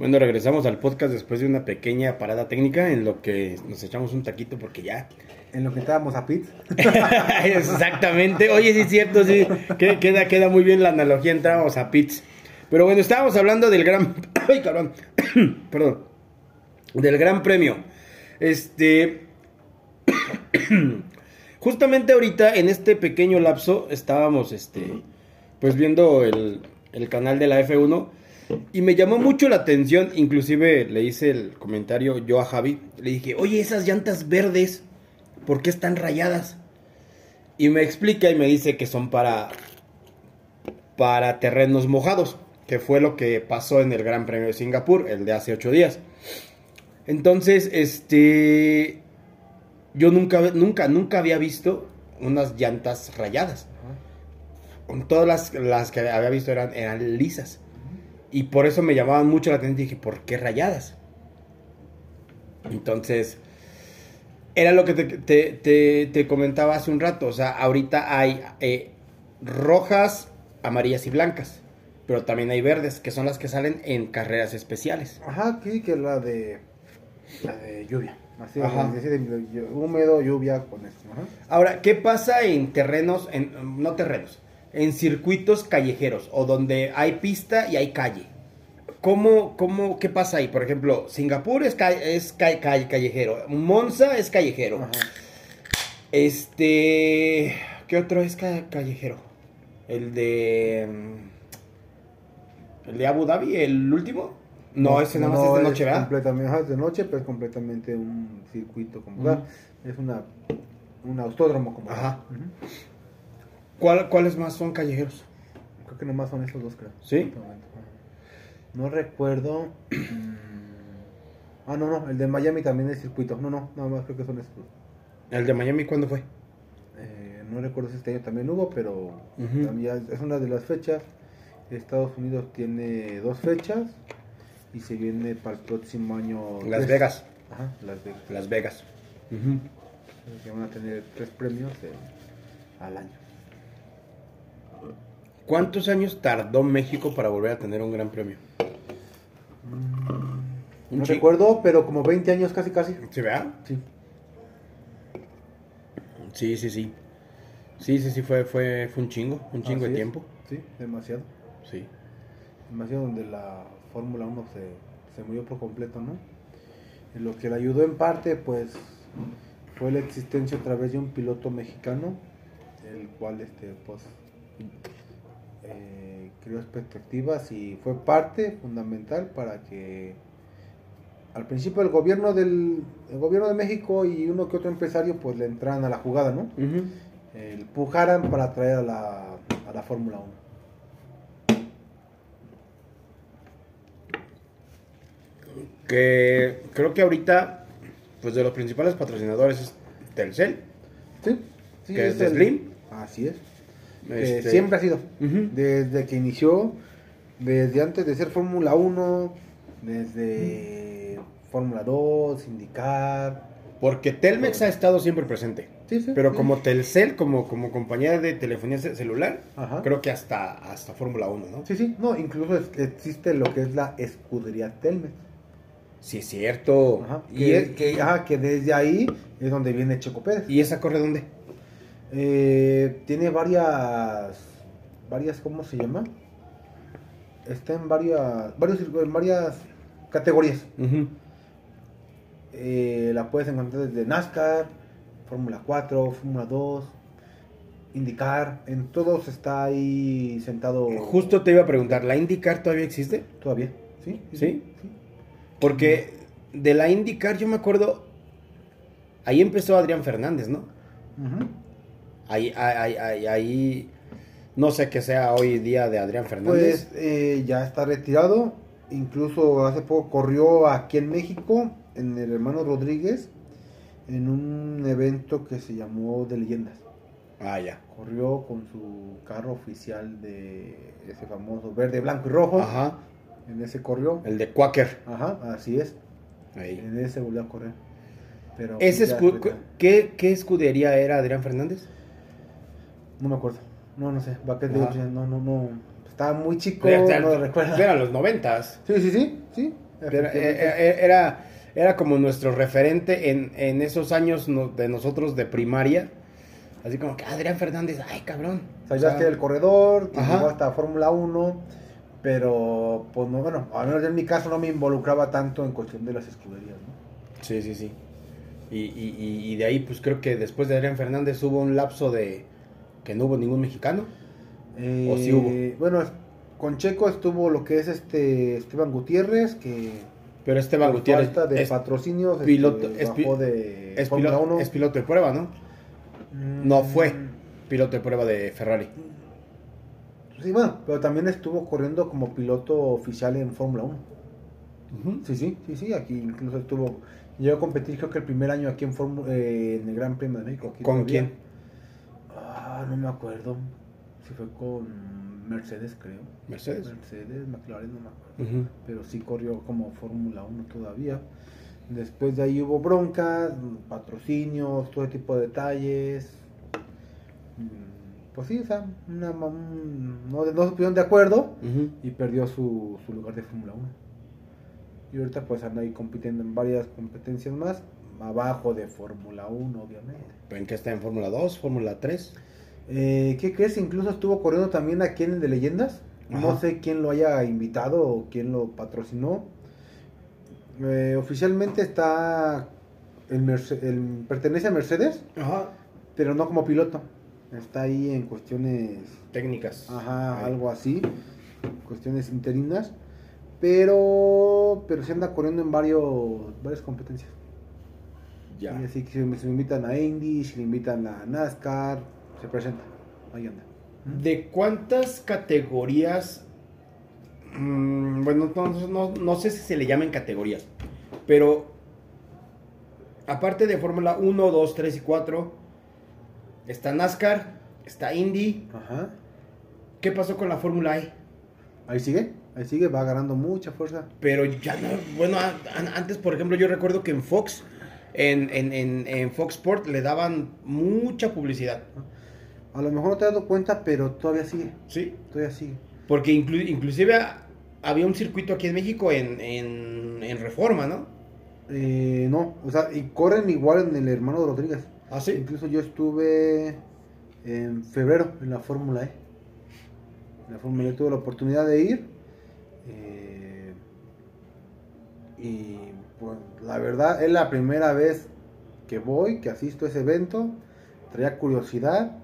Bueno, regresamos al podcast después de una pequeña parada técnica en lo que nos echamos un taquito porque ya. En lo que estábamos a pit. Exactamente. Oye, sí es cierto, sí. Que- Queda, queda muy bien la analogía, entrábamos a Pits. Pero bueno, estábamos hablando del gran... Ay, cabrón. Perdón. Del gran premio. Este... Justamente ahorita, en este pequeño lapso, estábamos, este... Pues viendo el, el canal de la F1 y me llamó mucho la atención, inclusive le hice el comentario yo a Javi, le dije, oye, esas llantas verdes, ¿por qué están rayadas? Y me explica y me dice que son para, para terrenos mojados, que fue lo que pasó en el Gran Premio de Singapur, el de hace ocho días. Entonces, este, yo nunca, nunca, nunca había visto unas llantas rayadas. Todas las, las que había visto eran, eran lisas. Y por eso me llamaban mucho la atención y dije, ¿por qué rayadas? Entonces, era lo que te, te- te- te comentaba hace un rato. O sea, ahorita hay eh, rojas, amarillas y blancas. Pero también hay verdes, que son las que salen en carreras especiales. Ajá, aquí que es la de. La de lluvia. Así, decir, de- húmedo, lluvia con esto. Ajá. Ahora, ¿qué pasa en terrenos, en, no terrenos, en circuitos callejeros o donde hay pista y hay calle? ¿Cómo, cómo, qué pasa ahí? Por ejemplo, Singapur es, ca- es ca- ca- callejero, Monza es callejero. Ajá. Este, ¿qué otro es ca- callejero? El de, mm, el de Abu Dhabi, el último. No, ese nada más es de noche, ¿verdad? Completamente, es de noche, pero es completamente un circuito como. Es una, un autódromo como. Ajá. ¿Cuál- ¿Cuáles más son callejeros? Creo que nomás son esos dos, creo. ¿Sí? No recuerdo. ah, no, no, el de Miami también es circuito. No, no, nada más creo que son esos. dos. ¿El de Miami cuándo fue? Eh, no recuerdo si este año también hubo, pero Ujú. también es una de las fechas. Estados Unidos tiene dos fechas y se viene para el próximo año. Las tres. Vegas. Ajá, Las Vegas. Las Vegas. Que van a tener tres premios eh, al año. ¿Cuántos años tardó México para volver a tener un gran premio? Un No recuerdo, pero como 20 años casi, casi. ¿Sí, verdad? Sí. Sí, sí, sí. Sí, sí, sí, fue, fue, fue un chingo, un chingo Así de es. tiempo. Sí, demasiado. Sí. Demasiado donde la Fórmula 1 se, se murió por completo, ¿no? Y lo que le ayudó en parte, pues, fue la existencia a través de un piloto mexicano, el cual, este, pues, eh, creó expectativas y fue parte fundamental para que al principio el gobierno del el gobierno de México y uno que otro empresario pues le entraran a la jugada, ¿no? Eh, empujaran para traer a la, a la Fórmula 1. Que creo que ahorita, pues de los principales patrocinadores es Telcel, Sí, sí, que es de el- Slim. Así es. Eh, Este, siempre ha sido. Desde que inició, desde antes de ser Fórmula 1, desde Fórmula 2, Indicar. Porque Telmex ha estado siempre presente. Sí, sí, Pero sí. como Telcel, como, como compañía de telefonía ce- celular, Ajá. creo que hasta, hasta Fórmula 1, ¿no? Sí, sí, no, incluso es- existe lo que es la escudería Telmex. Sí, es cierto. Ajá, ¿Y, que, es- que- ajá, que desde ahí es donde viene Checo Pérez. ¿Y esa corre dónde? Eh, tiene varias, varias, ¿cómo se llama? Está en varias, varios, en varias categorías. Eh, la puedes encontrar desde NASCAR, Fórmula 4, Fórmula 2. indicar, en todos está ahí sentado. Justo te iba a preguntar, ¿la IndyCar todavía existe? Todavía, ¿sí? ¿Sí? Porque de la IndyCar yo me acuerdo, ahí empezó Adrián Fernández, ¿no? Ujú. Ahí, ahí, ahí, ahí, no sé qué sea hoy día de Adrián Fernández. Pues eh, ya está retirado. Incluso hace poco corrió aquí en México, en el hermano Rodríguez, en un evento que se llamó de leyendas. ah, ya. Corrió con su carro oficial de ese famoso verde, blanco y rojo. Ajá, En ese corrió. el de Quaker. Ajá, así es. Ahí. En ese volvió a correr. Pero ¿Ese escu- retirado. ¿qué, ¿Qué escudería era Adrián Fernández? No me acuerdo. No, no sé. Que Ajá. no, no, no. Estaba muy chico, Era- no lo recuerdo. Eran los noventas. Sí, sí, sí, sí. Era, efectivamente. eh, eh, era, era como nuestro referente en, en esos años no- de nosotros de primaria. Así como que Adrián Fernández, ay cabrón. O sea, que era el corredor, llegó hasta Fórmula 1, pero pues no, bueno, al menos en mi caso no me involucraba tanto en cuestión de las escuderías, ¿no? Sí, sí, sí. Y, y- y de ahí, pues creo que después de Adrián Fernández hubo un lapso de que no hubo ningún mexicano. ¿O sí hubo? Eh, Bueno, con Checo estuvo lo que es este Esteban Gutiérrez, que Pero Esteban por Gutiérrez falta de es, patrocinios este, piloto- es bajó de es Fórmula piloto, 1. es piloto de prueba, ¿no? Mm, No fue piloto de prueba de Ferrari. Sí, bueno, pero también estuvo corriendo como piloto oficial en Fórmula 1. Ujú. Sí, sí, sí, sí, aquí incluso estuvo, llegó a competir creo que el primer año aquí en, Fórmula- eh, en el Gran Premio de México. ¿Con todavía. quién? Ah, no me acuerdo. Si fue con Mercedes, creo. Mercedes. Mercedes, McLaren, no me acuerdo. Pero sí corrió como Fórmula 1 todavía. Después de ahí hubo broncas, patrocinios, todo tipo de detalles. Mm, Pues sí, o sea, una- un- no, no se pusieron de acuerdo y perdió su, su lugar de Fórmula 1. Y ahorita pues anda ahí compitiendo en varias competencias más, abajo de Fórmula 1 obviamente. ¿En qué está? ¿En Fórmula 2? ¿Fórmula 3? Eh, ¿Qué crees? Incluso estuvo corriendo también aquí en el de Leyendas. No sé quién lo haya invitado o quién lo patrocinó. Eh, oficialmente está, el Merce- el- pertenece a Mercedes, Ajá. pero no como piloto. Está ahí en cuestiones Técnicas. Ajá, Ahí. algo así, cuestiones interinas, pero pero se anda corriendo en varios varias competencias. Ya. Y así que si me, si me invitan a Indy, si me invitan a NASCAR, se presenta. Ahí anda. ¿De cuántas categorías? mm, bueno, no, no- no sé si se le llaman categorías, pero aparte de Fórmula 1, 2, 3 y 4, está NASCAR, está Indy. Ajá. ¿Qué pasó con la Fórmula E? Ahí sigue, ahí sigue, va agarrando mucha fuerza. Pero ya no, bueno, a- a- antes, por ejemplo, yo recuerdo que en Fox, en, en, en, en Fox Sport, le daban mucha publicidad. A lo mejor no te has dado cuenta, pero todavía sigue, Sí. todavía sigue. Porque inclu- inclusive había un circuito aquí en México en, en, en Reforma, ¿no? Eh, no, o sea, y corren igual en el hermano de Rodríguez. Ah, Incluso yo estuve en febrero en la Fórmula E. En la Fórmula E tuve la oportunidad de ir. eh, y pues la verdad es la primera vez que voy, que asisto a ese evento. Traía curiosidad.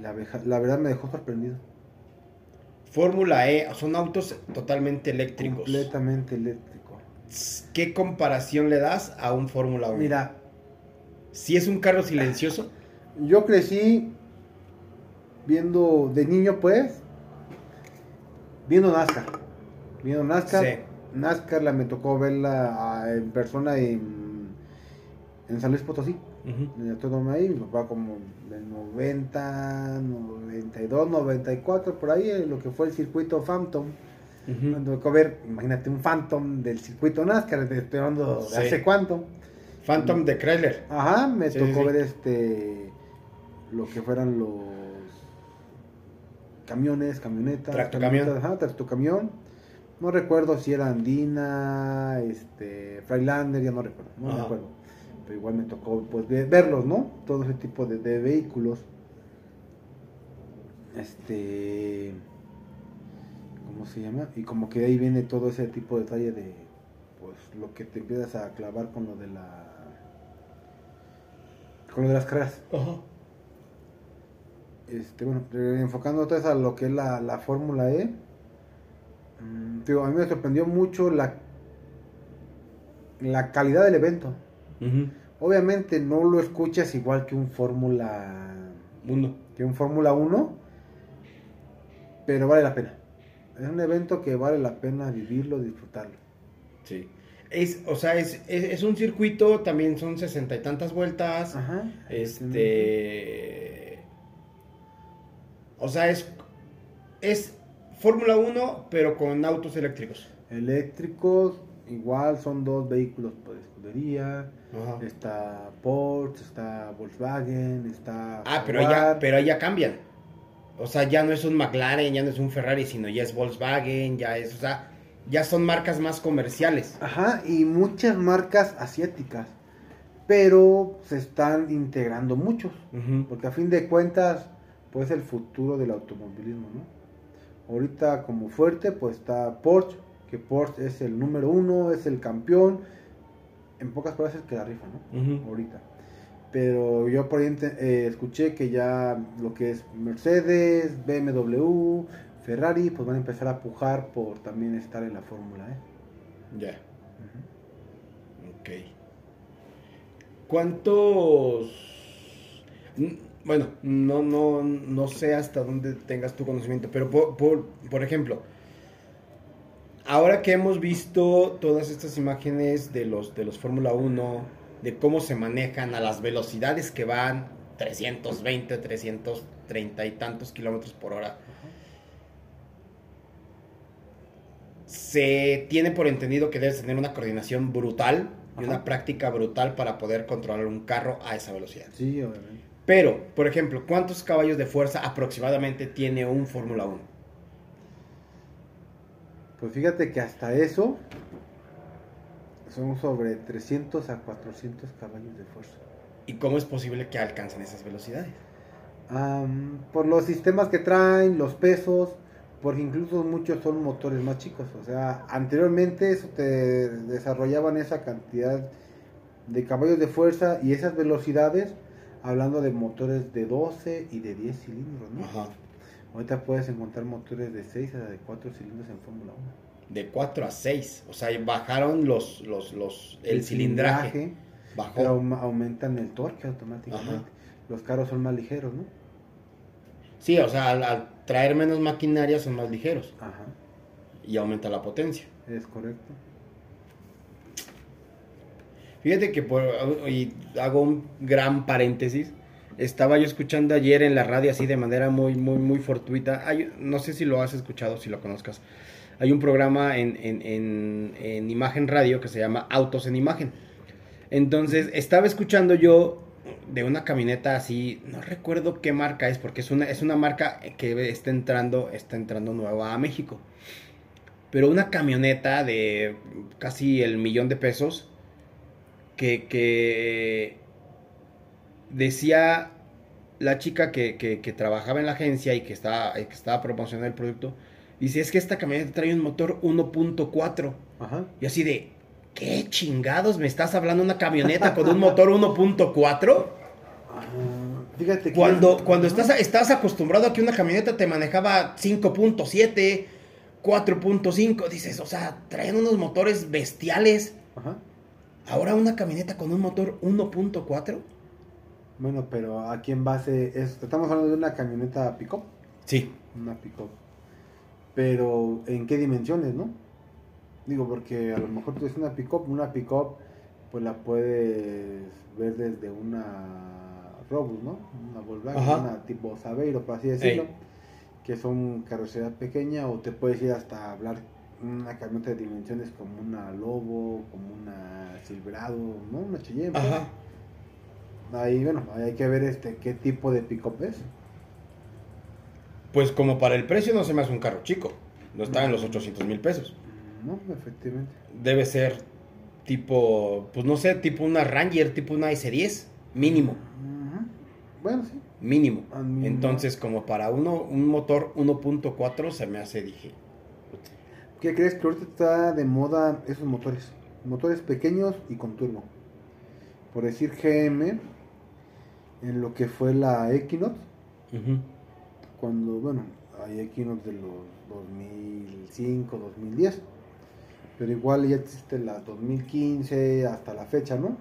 La, veja- la verdad me dejó sorprendido. Fórmula E, son autos totalmente eléctricos. Completamente eléctrico. ¿Qué comparación le das a un Fórmula 1? Mira, si es un carro silencioso, Yo crecí viendo de niño, pues, viendo NASCAR. Viendo NASCAR. Sí. NASCAR la me tocó verla ah, en persona en, en San Luis Potosí. En el Autódromo ahí, mi papá como del 90, 92, 94, por ahí, eh, lo que fue el circuito Phantom. Me tocó ver, imagínate, un Phantom del circuito NASCAR, hablando de Sí. hace cuánto. Phantom de Chrysler. Ajá, me Sí, tocó sí. ver este lo que fueran los camiones, camionetas, Tractocamión. camionetas, ajá, tractocamión. No recuerdo si era Andina, este, Freilander, ya no recuerdo, no Ajá. recuerdo. Pero igual me tocó pues ve- verlos, ¿no? Todo ese tipo de, de vehículos. Este ¿cómo se llama? Y como que ahí viene todo ese tipo de detalle de pues lo que te empiezas a clavar con lo de la con lo de las carreras. Ajá. este, bueno, enfocando otra vez a lo que es la, la Fórmula E, mm, digo, a mí me sorprendió mucho la, la calidad del evento. Obviamente no lo escuchas igual que un Fórmula Uno. que un Fórmula 1, pero vale la pena. Es un evento que vale la pena vivirlo, disfrutarlo. Sí. Es, o sea, es, es, es un circuito, también son sesenta y tantas vueltas. Ajá. Este. O sea, es. Es Fórmula 1, pero con autos eléctricos. Eléctricos, igual son dos vehículos por escudería. Ajá. Está Porsche, está Volkswagen, está. Ah, pero ya, pero ya cambian. O sea, ya no es un McLaren, ya no es un Ferrari, sino ya es Volkswagen, ya es, o sea, ya son marcas más comerciales. Ajá, y muchas marcas asiáticas. Pero se están integrando muchos. Porque a fin de cuentas, pues el futuro del automovilismo, ¿no? Ahorita como fuerte, pues está Porsche, que Porsche es el número uno, es el campeón. En pocas palabras es que la rifa, ¿no? Ahorita. Pero yo por ahí eh, escuché que ya lo que es Mercedes, BMW, Ferrari, pues van a empezar a pujar por también estar en la Fórmula E. Ya. Ok. ¿Cuántos... n- Bueno, no, no, no sé hasta dónde tengas tu conocimiento, pero por, por, por ejemplo, ahora que hemos visto todas estas imágenes de los, de los Fórmula 1, de cómo se manejan a las velocidades que van, 320, 330 y tantos kilómetros por hora, se tiene por entendido que debes tener una coordinación brutal y Ajá. una práctica brutal para poder controlar un carro a esa velocidad. Sí, obviamente. Pero, por ejemplo, ¿cuántos caballos de fuerza aproximadamente tiene un Fórmula 1? Pues fíjate que hasta eso son sobre 300 a 400 caballos de fuerza. ¿Y cómo es posible que alcancen esas velocidades? Am, por los sistemas que traen, los pesos, porque incluso muchos son motores más chicos. O sea, anteriormente eso te desarrollaban esa cantidad de caballos de fuerza y esas velocidades, hablando de motores de 12 y de 10 cilindros, ¿no? Ajá. Ahorita puedes encontrar motores de 6 a de 4 cilindros en Fórmula 1. De 4 a 6. O sea, bajaron los, los, los, el, cilindraje. Bajó. pero aum- aumentan el torque automáticamente. Ajá. Los carros son más ligeros, ¿no? Sí, o sea, al, al traer menos maquinaria son más ligeros Ajá, y aumenta la potencia. es correcto. Fíjate que por, y hago un gran paréntesis. Estaba yo escuchando ayer en la radio así de manera muy, muy, muy fortuita. No sé si lo has escuchado, si lo conozcas. Hay un programa en, en, en, en Imagen Radio que se llama Autos en Imagen. Entonces, estaba escuchando yo de una camioneta así, no recuerdo qué marca es, porque es una, es una marca que está entrando, está entrando nueva a México. Pero una camioneta de casi el millón de pesos que, que decía la chica que, que- que trabajaba en la agencia y que estaba, que estaba promocionando el producto, dice, es que esta camioneta trae un motor 1.4. Ajá. Y así de, ¿qué chingados me estás hablando una camioneta con un motor 1.4? Ah, fíjate que Cuando, cuando estás, estás acostumbrado a que una camioneta te manejaba 5.7, 4.5, dices, o sea, traen unos motores bestiales. Ajá. Ahora una camioneta con un motor 1.4. Bueno, pero aquí en base es, estamos hablando de una camioneta pick-up, Sí. una pick-up. Pero ¿en qué dimensiones, no? Digo, porque a lo mejor tú es una pick-up, una pick-up pues la puedes ver desde una Robus, ¿no? Una Volkswagen, una tipo Sabeiro, por así decirlo, Ey. que son carrocería pequeña o te puedes ir hasta hablar una camioneta de dimensiones como una Lobo, como una Silverado, ¿no? Una Cheyenne. Ajá. Ahí, bueno, ahí hay que ver este qué tipo de pick-up es. Pues como para el precio no se me hace un carro chico. No está en los 800 mil pesos. No, efectivamente. Debe ser tipo, pues no sé, tipo una Ranger, tipo una S10. Mínimo. Bueno, sí. mínimo. Al mínimo. Entonces, como para uno, un motor 1.4 se me hace, dije. ¿Qué crees que ahorita está de moda esos motores? Motores pequeños y con turbo. Por decir GM, en lo que fue la Equinox, cuando, bueno, hay Equinox de los 2005, 2010. Pero igual ya existe la 2015 hasta la fecha, ¿no?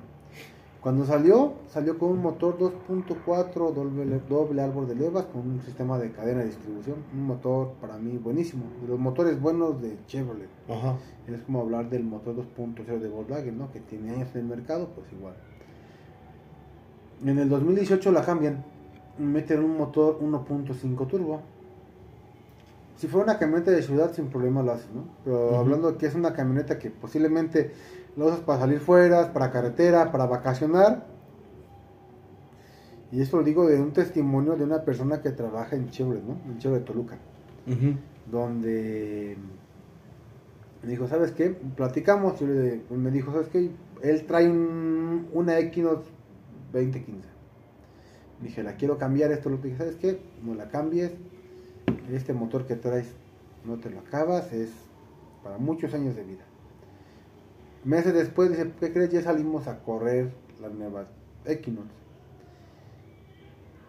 Cuando salió, salió con un motor 2.4 doble, doble árbol de levas con un sistema de cadena de distribución. Un motor para mí buenísimo. De los motores buenos de Chevrolet. Ajá. Es como hablar del motor 2.0 de Volkswagen, ¿no? Que tiene años en el mercado, pues igual. En el 2018 la cambian. Meten un motor 1.5 turbo. Si fuera una camioneta de ciudad, sin problema lo haces, ¿no? Pero hablando de que es una camioneta que posiblemente la usas para salir fuera, para carretera, para vacacionar. Y esto lo digo de un testimonio de una persona que trabaja en Chevrolet, ¿no? En Chevrolet Toluca donde me dijo, ¿sabes qué? Platicamos, pues me dijo, ¿sabes qué? Él trae un, una Equinox 2015. Dije, la quiero cambiar, esto lo dije, ¿sabes qué? No la cambies, este motor que traes no te lo acabas, es para muchos años de vida. Meses después, dice, ¿qué crees? Ya salimos a correr la nueva Equinox.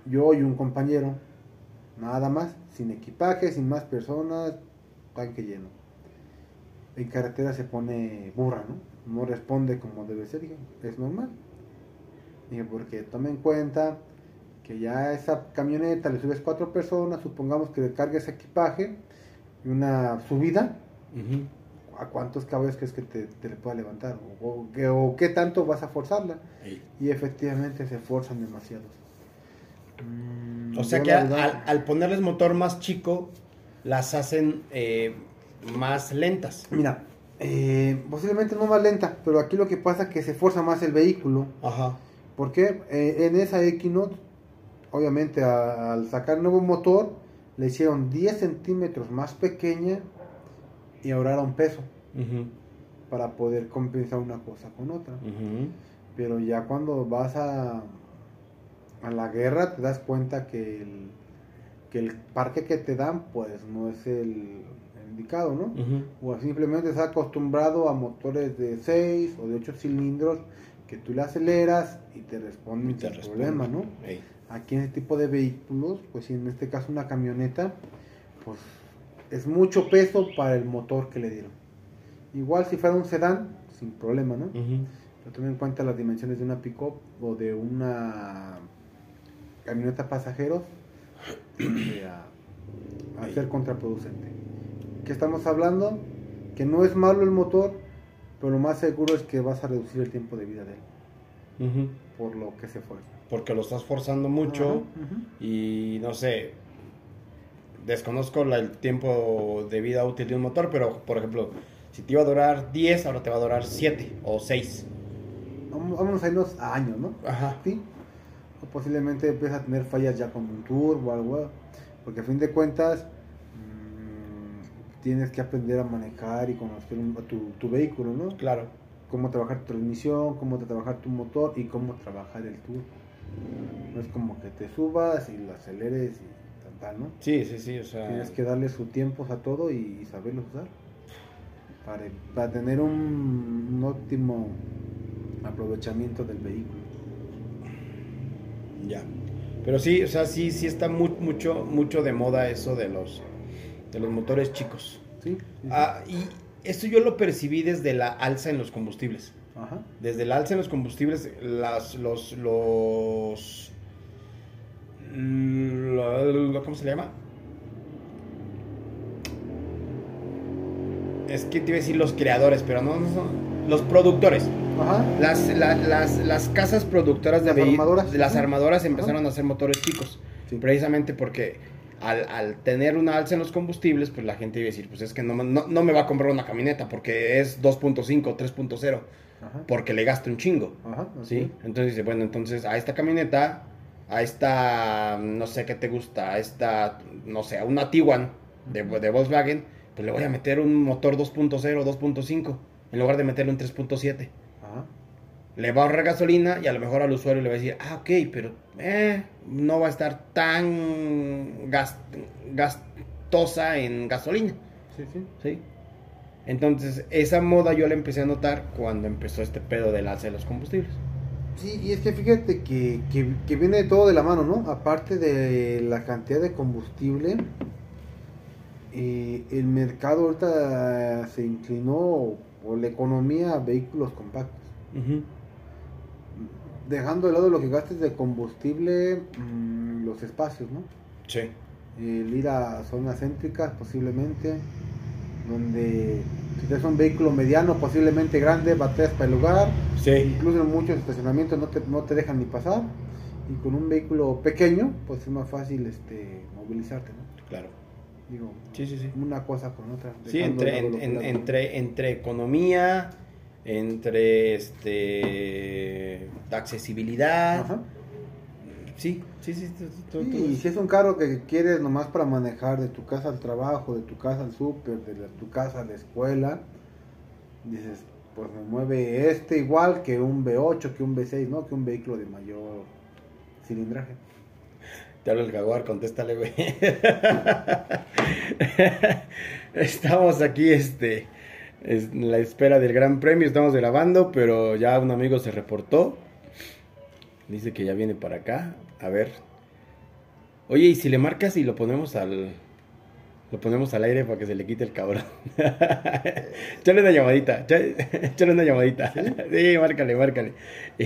Yo y un compañero, Nada más, sin equipaje, sin más personas, tanque lleno. En carretera se pone burra, ¿no? No responde como debe ser, es normal. Dije, porque tome en cuenta que ya esa camioneta le subes cuatro personas, supongamos que le cargues equipaje y una subida. ¿a cuántos caballos crees que te, te le pueda levantar? O, o qué- o qué tanto vas a forzarla? Y efectivamente se forzan demasiados. Mm, O sea que al, verdad- al- al ponerles motor más chico, las hacen eh, más lentas. Mira, eh, posiblemente no más lenta, pero aquí lo que pasa es que se forza más el vehículo. Ajá. Porque eh, en esa Equinox, obviamente a- al sacar nuevo motor, le hicieron 10 centímetros más pequeña y ahorraron peso para poder compensar una cosa con otra. Pero ya cuando vas a, a la guerra te das cuenta que el, que el parque que te dan pues no es el, indicado, ¿no? O simplemente está acostumbrado a motores de 6 o de 8 cilindros que tú le aceleras y te responden Y te responde. problema, ¿no? Aquí en este tipo de vehículos, pues en este caso una camioneta, pues es mucho peso para el motor que le dieron. Igual si fuera un sedán, sin problema, ¿no? Pero toma en cuenta las dimensiones de una pick-up o de una camioneta pasajeros a, a ser contraproducente. ¿Qué estamos hablando? Que no es malo el motor, pero lo más seguro es que vas a reducir el tiempo de vida de él, por lo que se fuerza. Porque lo estás forzando mucho y no sé, desconozco la- el tiempo de vida útil de un motor, pero por ejemplo, si te iba a durar 10, ahora te va a durar 7 o 6. Vamos vámonos a irnos a años, ¿no? Ajá. ¿Sí? O posiblemente empieza a tener fallas ya con un turbo o algo, porque a fin de cuentas tienes que aprender a manejar y conocer un- tu, tu vehículo, ¿no? Claro. Cómo trabajar tu transmisión, cómo trabajar tu motor y cómo trabajar el turbo. No es como que te subas y lo aceleres y tal, tal, ¿no? Sí, sí, sí, o sea... Tienes que darle su tiempo a todo y, y saberlo usar para, para tener un, un óptimo aprovechamiento del vehículo. Ya. Pero sí, o sea, sí, sí está mu- mucho, mucho de moda eso de los, de los motores chicos. ¿Sí? Ah, y esto yo lo percibí desde la alza en los combustibles. Ajá. Desde la alza en los combustibles, las, los, los, lo- ¿cómo se le llama? Es que te iba a decir los creadores, pero no, no son los productores. Ajá. Las, la- las, las casas productoras de Las armadoras. las armadoras empezaron a hacer motores chicos. Sí. Precisamente porque al, al tener una alza en los combustibles, pues la gente iba a decir, pues es que no, me- no, no me va a comprar una camioneta porque es 2.5, 3.0, Ajá. porque le gasto un chingo. Ajá. ¿Sí? Entonces dice, bueno, entonces a esta camioneta, a esta, no sé qué te gusta, a esta, no sé, a una Tiguan de, de Volkswagen, pues le voy a meter un motor 2.0, 2.5, en lugar de meterle un 3.7. Le va a ahorrar gasolina y a lo mejor al usuario le va a decir, ah, ok, pero eh, no va a estar tan gas- gastosa en gasolina. Sí, sí. ¿Sí? Entonces, esa moda yo la empecé a notar cuando empezó este pedo del alza de los combustibles. Sí, y es que fíjate que, que, que viene todo de la mano, ¿no? Aparte de la cantidad de combustible, eh, el mercado ahorita se inclinó por la economía a vehículos compactos. Dejando de lado lo que gastes de combustible, mm, los espacios, ¿no? Sí. El ir a zonas céntricas posiblemente, donde si tienes un vehículo mediano, posiblemente grande, bateas para el lugar, Sí. incluso en muchos estacionamientos no te, no te dejan ni pasar, y con un vehículo pequeño, pues es más fácil este, movilizarte, ¿no? Claro. Digo, Sí, sí, sí. una cosa con otra. Sí, entre, en- en- entre, entre economía, entre este accesibilidad. Ajá. Sí, sí, sí. tú- tú- y si es un carro que quieres nomás para manejar de tu casa al trabajo, de tu casa al súper, de la- tu casa a la escuela, dices, pues me mueve este igual que un V8, que un V6, ¿no? Que un vehículo de mayor cilindraje. Te habla el jaguar, contéstale, güey. Estamos aquí, este, es- la espera del Gran Premio, estamos grabando, pero ya un amigo se reportó. Dice que ya viene para acá. A ver. Oye, ¿y si le marcas y lo ponemos al... Lo ponemos al aire para que se le quite el cabrón. Échale una llamadita. Échale una llamadita. ¿Sí? márcale, márcale. Y,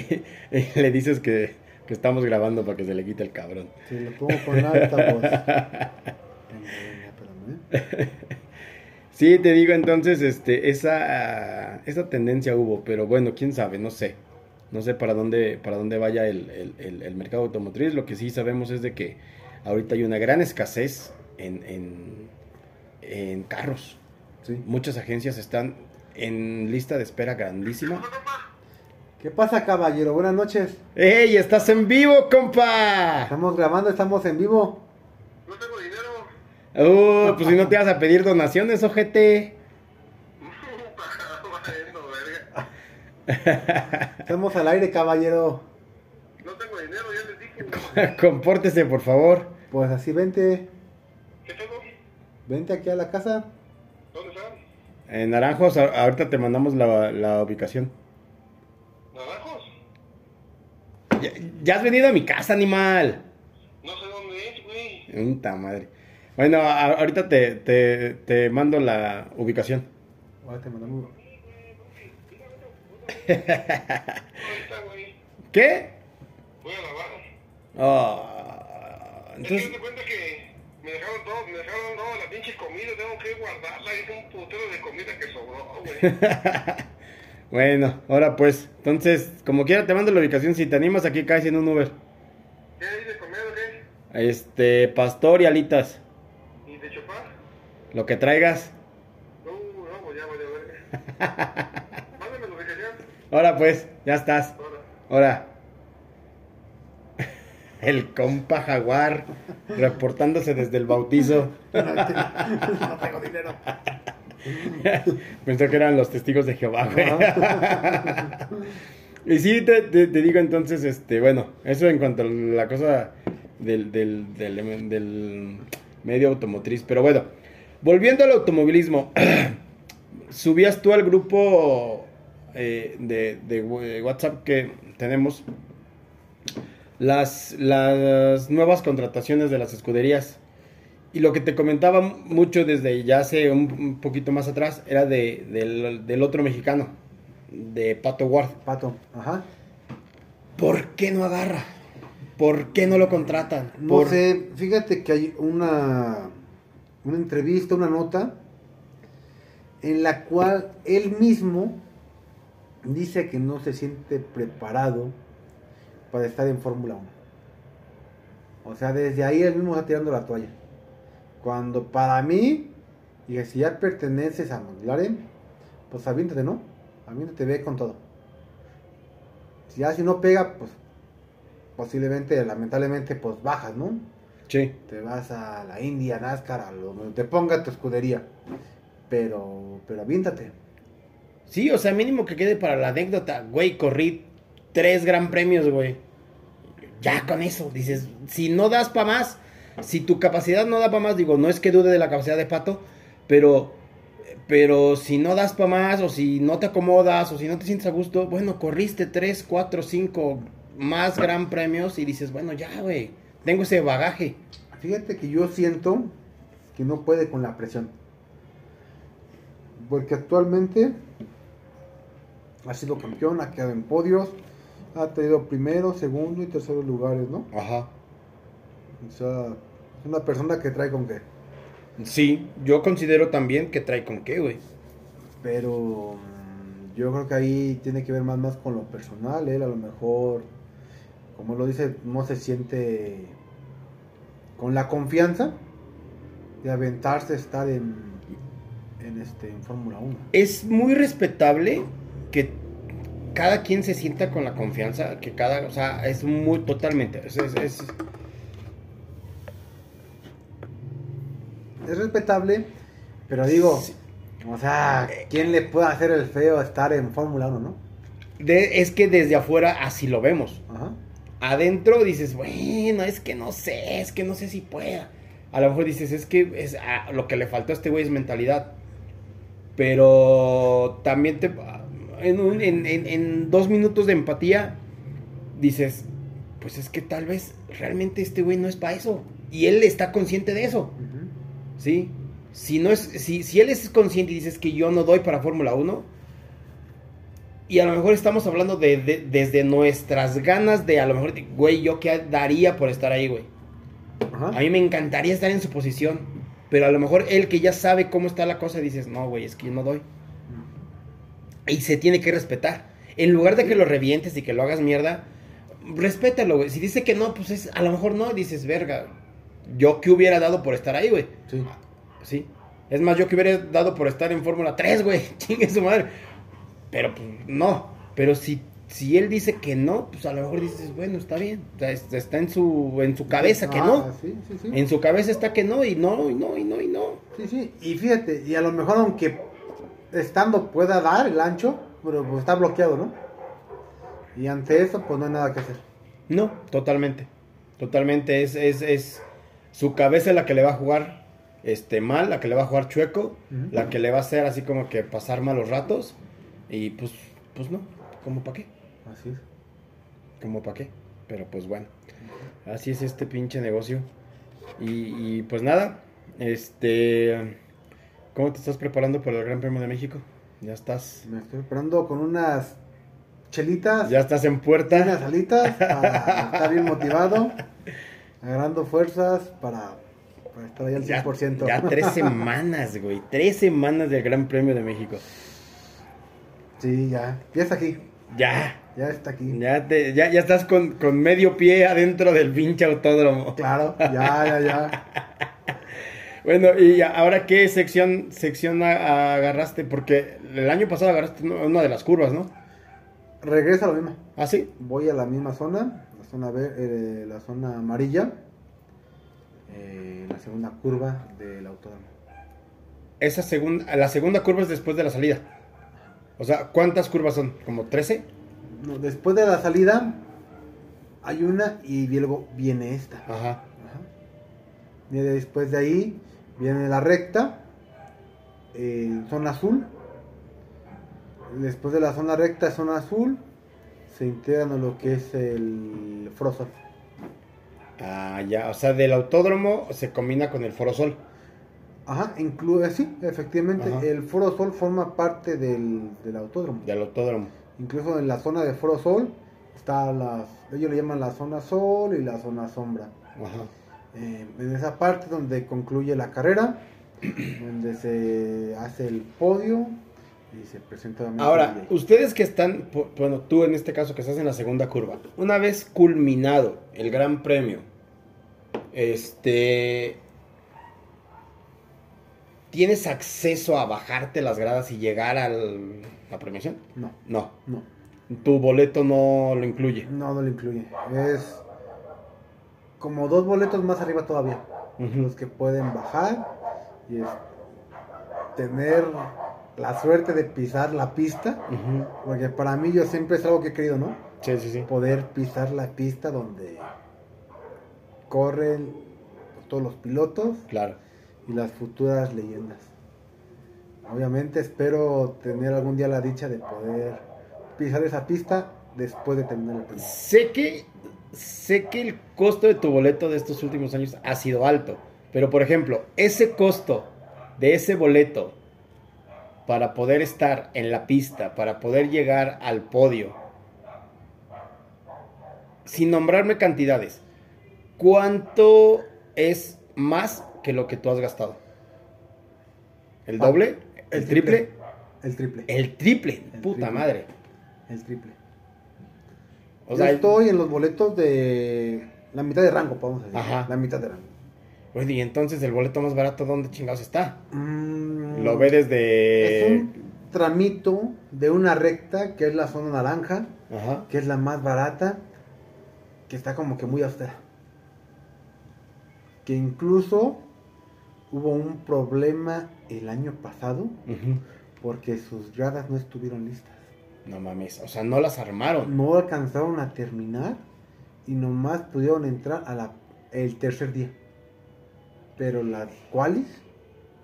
y le dices que, que estamos grabando para que se le quite el cabrón. Si lo pongo con alta voz. Espérame, ¿eh? Sí, te digo entonces, este, esa, esa tendencia hubo, pero bueno, quién sabe, no sé. No sé para dónde, para dónde vaya el, el- el- el mercado automotriz. Lo que sí sabemos es de que ahorita hay una gran escasez en, en, en carros. Sí. Muchas agencias están en lista de espera grandísima. ¿Qué pasa, caballero? Buenas noches. ¡Ey! ¡Estás en vivo, compa! Estamos grabando, estamos en vivo. Uh, pues si no te vas a pedir donaciones, ojete. Estamos al aire, caballero. No tengo dinero, ya les dije. Compórtese, por favor. Pues así, vente. ¿Qué tengo? Vente aquí a la casa. ¿Dónde están? En Naranjos, ahorita te mandamos la, la ubicación. ¿Naranjos? Ya, ya has venido a mi casa, animal. No sé dónde es, güey. Puta madre. Bueno, a- ahorita te, te, te mando la ubicación. Ahora te mandamos. ¿Qué? Voy a lavar. Ah, Es que entonces, te cuenta que me dejaron todo, me dejaron toda la pinche comida, tengo que guardarla. Hice un putero de comida que sobró, güey. bueno, ahora pues. Entonces, como quiera, te mando la ubicación. Si te animas, aquí caes en un Uber. ¿Qué hay de comer o qué? Este, pastor y alitas. Lo que traigas. No, no, pues ya voy a ver. Mándame la ubicación. Ahora pues, ya estás. Ahora. El compa jaguar reportándose desde el bautizo. no tengo dinero. Pensó que eran los testigos de Jehová, güey. y sí, te, te- te digo entonces, este, bueno, eso en cuanto a la cosa del, del, del- del medio automotriz. Pero bueno, volviendo al automovilismo, subías tú al grupo eh, de, de WhatsApp que tenemos las, las nuevas contrataciones de las escuderías. Y lo que te comentaba mucho desde ya hace un, un poquito más atrás era de, del, del otro mexicano, de Pato Ward. Pato. Ajá. ¿Por qué no agarra? ¿Por qué no lo contratan? No Por- sé, fíjate que hay una, una entrevista, una nota, en la cual él mismo dice que no se siente preparado para estar en Fórmula 1. O sea, desde ahí él mismo está tirando la toalla. Cuando para mí, dije, si ya perteneces a McLaren, pues aviéntate, ¿no? Aviéntate, ve con todo. Si ya si no pega, pues posiblemente, lamentablemente, pues bajas, ¿no? Sí. Te vas a la India, NASCAR, a donde te ponga tu escudería. Pero, pero aviéntate. Sí, o sea, mínimo que quede para la anécdota. Güey, corrí tres gran premios, güey. Ya con eso, dices, si no das para más, si tu capacidad no da para más, digo, no es que dude de la capacidad de Pato, pero Pero si no das para más, o si no te acomodas, o si no te sientes a gusto, bueno, corriste 3, 4, 5 más gran premios y dices, bueno, ya, güey, tengo ese bagaje. Fíjate que yo siento que no puede con la presión. Porque actualmente ha sido campeón, ha quedado en podios, ha tenido primero, segundo y terceros lugares, ¿no? Ajá. O sea, es una persona que trae con qué. Sí, yo considero también que trae con qué, güey. Pero mm, yo creo que ahí tiene que ver más, más con lo personal. Él a lo mejor, como lo dice, no se siente con la confianza de aventarse estar en, en, este, en Fórmula 1. Es muy respetable que cada quien se sienta con la confianza, que cada, o sea, es muy totalmente, es, es- es- Es respetable, pero digo, Sí. o sea, ¿quién le puede hacer el feo estar en Fórmula 1, no? de- es que desde afuera así lo vemos. Ajá. Adentro dices, bueno, es que no sé, es que no sé si pueda. A lo mejor dices, es que es, ah, lo que le faltó a este güey es mentalidad. Pero también te, en, un- en- en- en dos minutos de empatía dices, pues es que tal vez realmente este güey no es para eso. Y él está consciente de eso. ¿sí? Si, no es, si, si él es consciente y dices que yo no doy para Fórmula 1, y a lo mejor estamos hablando de, de- desde nuestras ganas de a lo mejor, güey, yo qué daría por estar ahí, güey. Ajá. A mí me encantaría estar en su posición, pero a lo mejor él que ya sabe cómo está la cosa, dices, no, güey, es que yo no doy. Y se tiene que respetar. En lugar de que lo revientes y que lo hagas mierda, respétalo, güey. Si dice que no, pues es, a lo mejor no, dices, verga, yo qué hubiera dado por estar ahí, güey. Sí. Sí. Es más, yo que hubiera dado por estar en Fórmula 3, güey. Chingue su madre. Pero pues no. Pero si, si él dice que no, pues a lo mejor dices, bueno, está bien. O sea, es- está en su, en su cabeza que Ah, no. Sí, sí, sí. En su cabeza está que no, y no, y no, y no, y no. Sí, sí, y fíjate, y a lo mejor aunque estando pueda dar el ancho, pero pues está bloqueado, ¿no? Y ante eso, pues no hay nada que hacer. No, totalmente. Totalmente. Es, es, es su cabeza la que le va a jugar este, mal, la que le va a jugar chueco, la que le va a hacer así como que pasar malos ratos. Y pues, pues no, como para qué. Así es. como para qué. Pero pues bueno, así es este pinche negocio. Y, y, pues nada, este, ¿cómo te estás preparando para el Gran Premio de México? Ya estás, Me estoy esperando con unas chelitas, ya estás en unas puerta. alitas, para estar bien motivado, agarrando fuerzas para, para estar ahí al Ya, 100%. ya tres semanas, güey, tres semanas del Gran Premio de México. Sí, ya, ya está aquí, Ya, ya está aquí. ya, te- ya, ya estás con, con medio pie adentro del pinche autódromo. Claro, ya, ya, ya. Bueno, y ahora qué sección, sección agarraste, porque el año pasado agarraste una de las curvas, ¿no? Regresa a lo mismo. ¿Ah, sí? Voy a la misma zona, la zona, ver- eh, la zona amarilla, eh, la segunda curva del autódromo. Esa segunda, la segunda curva es después de la salida. O sea, ¿cuántas curvas son? ¿Como 13? No, después de la salida hay una y luego viene esta. Ajá. Ajá. Y después de ahí viene la recta, eh, zona azul. Después de la zona recta, zona azul, se integran a lo que es el Frozone. Ah, ya. O sea, del autódromo se combina con el Foro Sol. Ajá, incluye, sí, efectivamente, Ajá. el Foro Sol forma parte del, del autódromo. Del autódromo. Incluso en la zona de Foro Sol está las, ellos le llaman la zona Sol y la zona Sombra. Ajá. Eh, en esa parte donde concluye la carrera, donde se hace el podio y se presenta Ahora, ustedes que están, bueno, tú en este caso que estás en la segunda curva, una vez culminado el Gran Premio, este, ¿tienes acceso a bajarte las gradas y llegar a la premiación? No, No, no, tu boleto no lo incluye. no, no lo incluye. Es como dos boletos más arriba todavía. Los que pueden bajar y es tener la suerte de pisar la pista. Porque para mí yo siempre es algo que he querido, ¿no? Sí, sí, sí. Poder pisar la pista donde corren todos los pilotos Claro. Y las futuras leyendas. obviamente espero tener algún día la dicha de poder pisar esa pista después de terminar el premio. Sé que, sé que el costo de tu boleto de estos últimos años ha sido alto. Pero, por ejemplo, ese costo de ese boleto para poder estar en la pista, para poder llegar al podio, sin nombrarme cantidades, ¿cuánto es más que lo que tú has gastado? ¿El doble? ¿El, triple? El triple. El triple, El puta triple. madre. El triple. O Yo sea, estoy en los boletos de la mitad de rango, podemos decir. Ajá. La mitad de rango. Oye, y entonces el boleto más barato, ¿dónde chingados está? Mm, Lo ve desde... Es un tramito de una recta que es la zona naranja, Ajá. que es la más barata, que está como que muy austera. Que incluso hubo un problema el año pasado porque sus gradas no estuvieron listas. No mames, o sea, no las armaron. No alcanzaron a terminar y nomás pudieron entrar a la, el tercer día. Pero las qualis,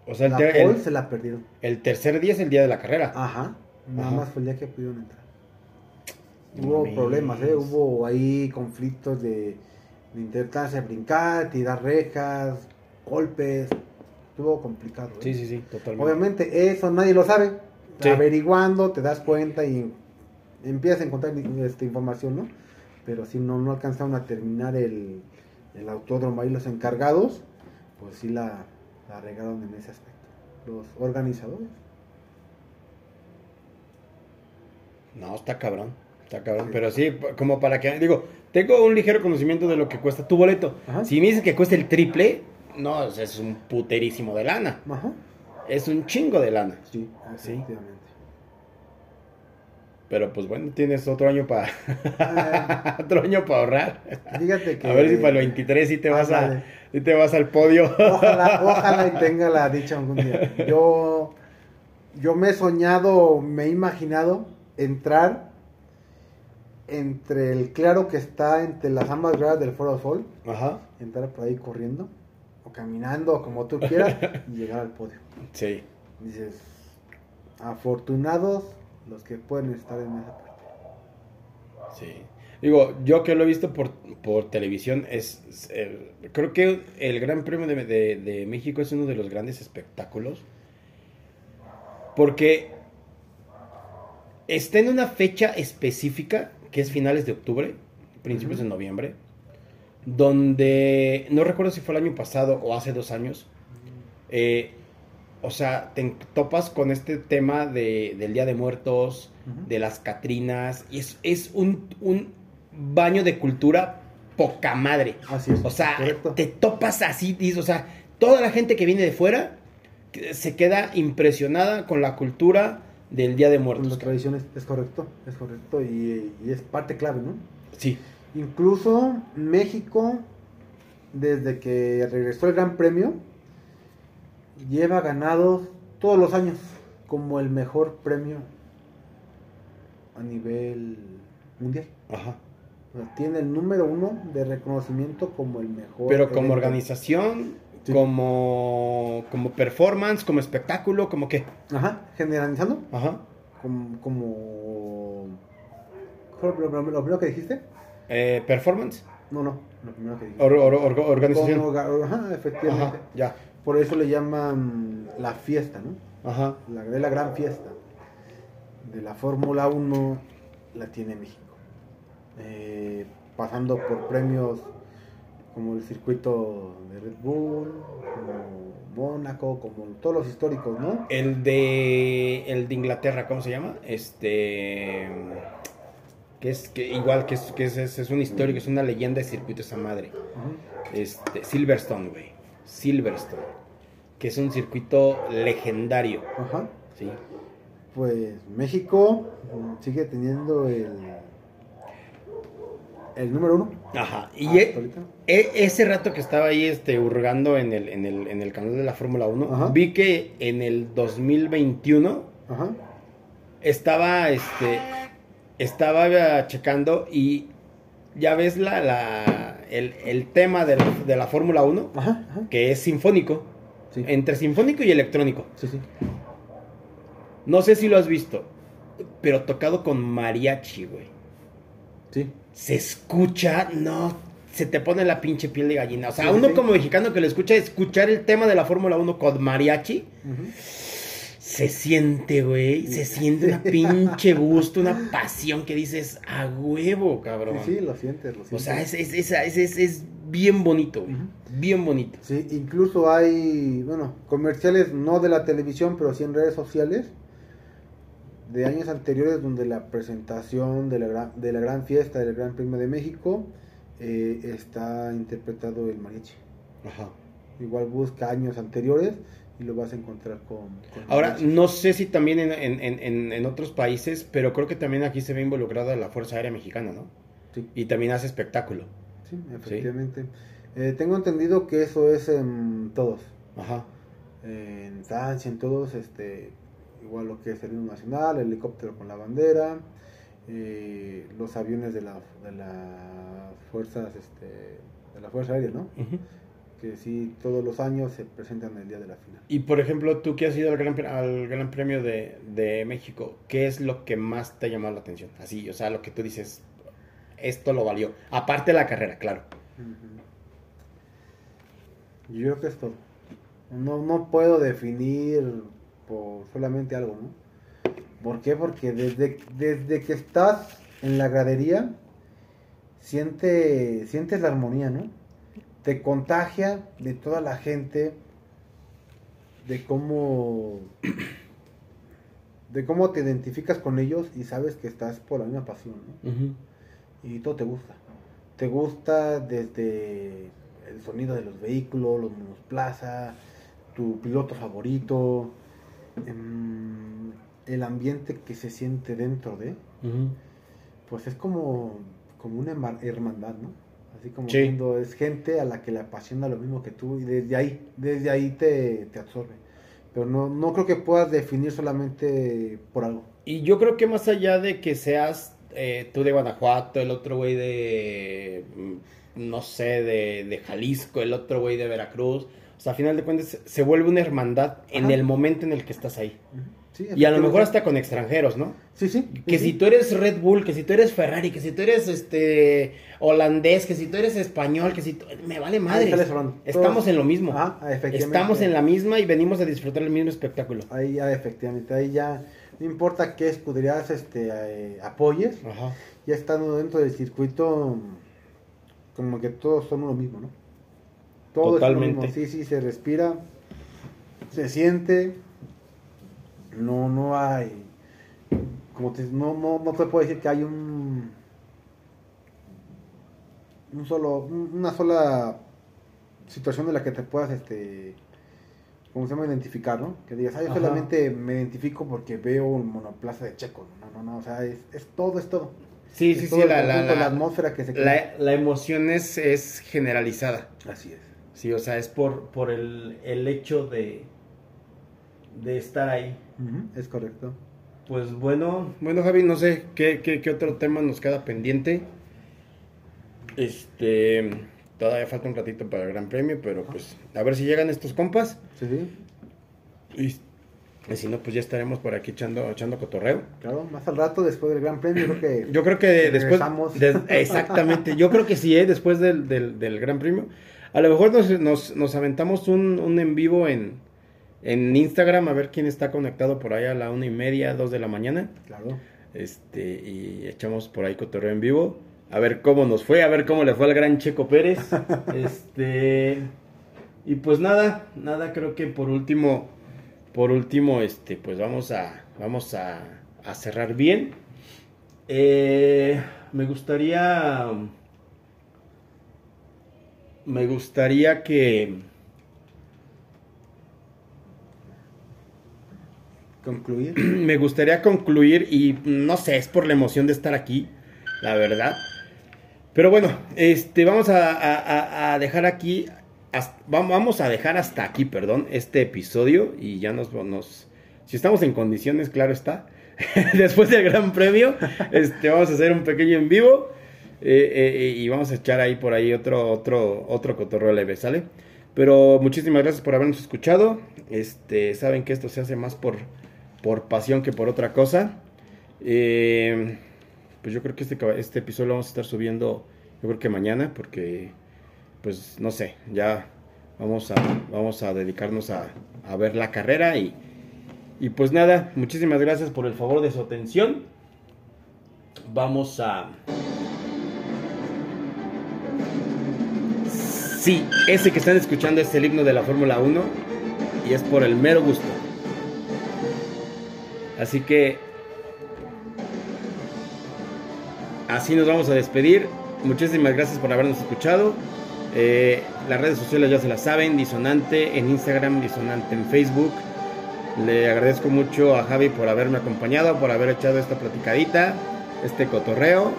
O sea, el, la el- se la perdieron. el tercer día es el día de la carrera. Ajá. Nada Ajá. más fue el día que pudieron entrar. No Hubo mames. problemas, ¿eh? Hubo ahí conflictos de, de intentarse brincar, tirar rejas, golpes. Estuvo complicado. ¿eh? Sí, sí, sí, totalmente. Obviamente eso nadie lo sabe. Sí. Averiguando te das cuenta y empiezas a encontrar esta información, ¿no? Pero si no, no alcanzaron a terminar el, el autódromo ahí los encargados, pues sí la, la regaron en ese aspecto. Los organizadores. No, está cabrón. Está cabrón. Sí. Pero sí, como para que. Digo, tengo un ligero conocimiento de lo que cuesta tu boleto. Ajá. Si me dices que cuesta el triple, no, es un puterísimo de lana. Ajá. Es un chingo de lana. Sí, Sí. efectivamente. Pero pues bueno, tienes otro año para. Ah, otro año para ahorrar. Fíjate que. A ver si para el 23 sí te vas a. Sí te vas al podio. Ojalá, ojalá y tenga la dicha algún día. Yo, yo me he soñado, me he imaginado entrar entre el claro que está entre las ambas gradas del Foro Sol, Ajá. entrar por ahí corriendo, caminando, como tú quieras, y llegar al podio. Sí. Dices, afortunados los que pueden estar en esa parte. Sí. Digo, yo que lo he visto por, por televisión, es, es, eh, creo que el Gran Premio de, de- de México es uno de los grandes espectáculos. Porque está en una fecha específica, que es finales de octubre, principios de noviembre, donde, no recuerdo si fue el año pasado o hace dos años, eh, o sea, te topas con este tema de, del Día de Muertos, de las Catrinas, y es, es un, un baño de cultura poca madre. Así es. O sea, correcto. te topas así, o sea, toda la gente que viene de fuera se queda impresionada con la cultura del Día de Con Muertos. las tradiciones, es correcto, es correcto, y, y es parte clave, ¿no? Sí, Incluso México, desde que regresó el Gran Premio, lleva ganados todos los años como el mejor premio a nivel mundial. ajá. O sea, tiene el número uno de reconocimiento como el mejor. Pero como evento. organización, Sí. como, como performance, como espectáculo, como qué. Ajá, generalizando, Ajá. como. como... ¿Fue lo, lo- lo primero que dijiste? Eh, performance, No, no, lo primero que dijiste. or- or- or- organización. Ajá, efectivamente. Ajá, ya. Por eso le llaman la fiesta, ¿no? Ajá. La, de la gran fiesta de la Fórmula 1 la tiene México. Eh, pasando por premios como el circuito de Red Bull, como Mónaco, como todos los históricos, ¿no? El de el de Inglaterra, ¿cómo se llama? Este que es que igual que es que es, es, un histórico, es una leyenda de circuito esa madre. Este Silverstone, güey. Silverstone, que es un circuito legendario, Ajá. ¿sí? Pues México sigue teniendo el, el número uno. Ajá. Y e- e- ese rato que estaba ahí este hurgando en el en el en el canal de la Fórmula 1, Ajá. vi que en el 2021 Ajá. estaba este estaba checando y ya ves la, la el, el tema de la, de la Fórmula 1 Ajá. ajá. que es sinfónico Sí. entre sinfónico y electrónico sí, sí. No sé si lo has visto, pero tocado con mariachi, güey. Sí. Se escucha, no, se te pone la pinche piel de gallina. O sea, uno como mexicano que lo escucha, escuchar el tema de la Fórmula 1 con mariachi, se siente, güey, se siente una pinche gusto, una pasión que dices, a huevo, cabrón. Sí, sí, lo sientes, lo sientes. O sea, es, es, es, es, es- bien bonito. Bien bonito. Sí, incluso hay, bueno, comerciales no de la televisión, pero sí en redes sociales de años anteriores donde la presentación de la gran, de la gran fiesta del Gran Premio de México eh, está interpretado el mariachi. Ajá. Igual busca años anteriores y lo vas a encontrar con... con Ahora, no sé si también en, en, en- en, otros países, pero creo que también aquí se ve involucrada la Fuerza Aérea Mexicana, ¿no? Sí, Y también hace espectáculo. sí, efectivamente. Eh, tengo entendido que eso es en todos. Ajá. en Francia, en todos, este, igual lo que es el himno nacional, el helicóptero con la bandera, eh, los aviones de la de las fuerzas, este, de la fuerza aérea, ¿no? Ujú. Que sí, todos los años se presentan el día de la final. Y por ejemplo, tú que has ido al Gran, al gran Premio de, de México, ¿qué es lo que más te ha llamado la atención? Así, o sea, lo que tú dices, esto lo valió. Aparte de la carrera, claro. Yo creo que es todo. No, no puedo definir por solamente algo, ¿no? ¿Por qué? Porque desde, desde que estás en la gradería, siente, sientes la armonía, ¿no? Te contagia de toda la gente, de cómo, de cómo te identificas con ellos y sabes que estás por la misma pasión, ¿no? y todo te gusta. Te gusta desde el sonido de los vehículos, los monoplaza, tu piloto favorito, em, el ambiente que se siente dentro de, pues es como, como una herma- hermandad, ¿no? Así como Sí. viendo, es gente a la que le apasiona lo mismo que tú y desde ahí, desde ahí te, te absorbe. Pero no, no creo que puedas definir solamente por algo. Y yo creo que más allá de que seas eh, tú de Guanajuato, el otro güey de, mm, no sé, de, de Jalisco, el otro güey de Veracruz, o sea, a final de cuentas se vuelve una hermandad en Ajá. el momento en el que estás ahí. Sí, Y a lo mejor hasta con extranjeros, ¿no? Sí, sí. Que sí, si sí. tú eres Red Bull, que si tú eres Ferrari, que si tú eres este holandés, que si tú eres español, que si tú... me vale madre. Estamos en lo mismo. Ajá, efectivamente. Estamos en la misma y venimos a disfrutar el mismo espectáculo. Ahí ya, efectivamente, ahí ya no importa qué escuderías este, eh, apoyes, Ajá. ya estando dentro del circuito, como que todos son lo mismo, ¿no? Todo Totalmente. es lo mismo, sí, sí, se respira, se siente, no, no hay, como te, no, no, no te puedo decir que hay un, un solo, un- una sola situación de la que te puedas, este, ¿cómo se llama? Identificar, ¿no? Que digas, ah, yo Ajá. solamente me identifico porque veo un monoplaza de Checo, no, no, no, o sea, es, es todo, es todo. Sí, Es sí, todo sí, el la, la, la- atmósfera que se crea. la- la emoción es, es generalizada. Así es. Sí, o sea, es por, por el, el hecho de, de estar ahí. Es correcto. Pues bueno, bueno Javi, no sé qué, qué, qué otro tema nos queda pendiente. Este, todavía falta un ratito para el Gran Premio, pero pues a ver si llegan estos compas. Sí, sí, Y, y si no, pues ya estaremos por aquí echando, echando cotorreo. claro. Más al rato, después del Gran Premio, creo que... Yo creo que después... Des- exactamente, yo creo que sí, ¿eh? después del, del, del Gran Premio. A lo mejor nos, nos, nos aventamos un, un en vivo en, en Instagram, a ver quién está conectado por ahí a la una y media, dos de la mañana. Claro. Este, y echamos por ahí cotorreo en vivo. A ver cómo nos fue, a ver cómo le fue al gran Checo Pérez. este. Y pues nada, nada, creo que por último, por último, este, pues vamos a, vamos a, a cerrar bien. Eh, me gustaría, me gustaría que, Concluir. me gustaría concluir y no sé, es por la emoción de estar aquí, la verdad. Pero bueno, este, vamos a, dejar aquí, vamos a dejar hasta aquí, perdón, este episodio y ya nos, nos si estamos en condiciones, claro está, después del Gran Premio, este, vamos a hacer un pequeño en vivo eh, eh, y vamos a echar ahí por ahí otro, otro, otro cotorreo leve, ¿sale? Pero muchísimas gracias por habernos escuchado. Este, saben que esto se hace más por, por pasión que por otra cosa. Eh, pues yo creo que este, este episodio lo vamos a estar subiendo, yo creo que mañana, porque, pues no sé, ya vamos a, vamos a dedicarnos a, a ver la carrera y, y pues nada, muchísimas gracias por el favor de su atención. Vamos a... Sí, ese que están escuchando es el himno de la Fórmula 1 y es por el mero gusto. Así que así nos vamos a despedir. Muchísimas gracias por habernos escuchado. Eh, las redes sociales ya se las saben, Disonante en Instagram, Disonante en Facebook. Le agradezco mucho a Javi por haberme acompañado, por haber echado esta platicadita, este cotorreo.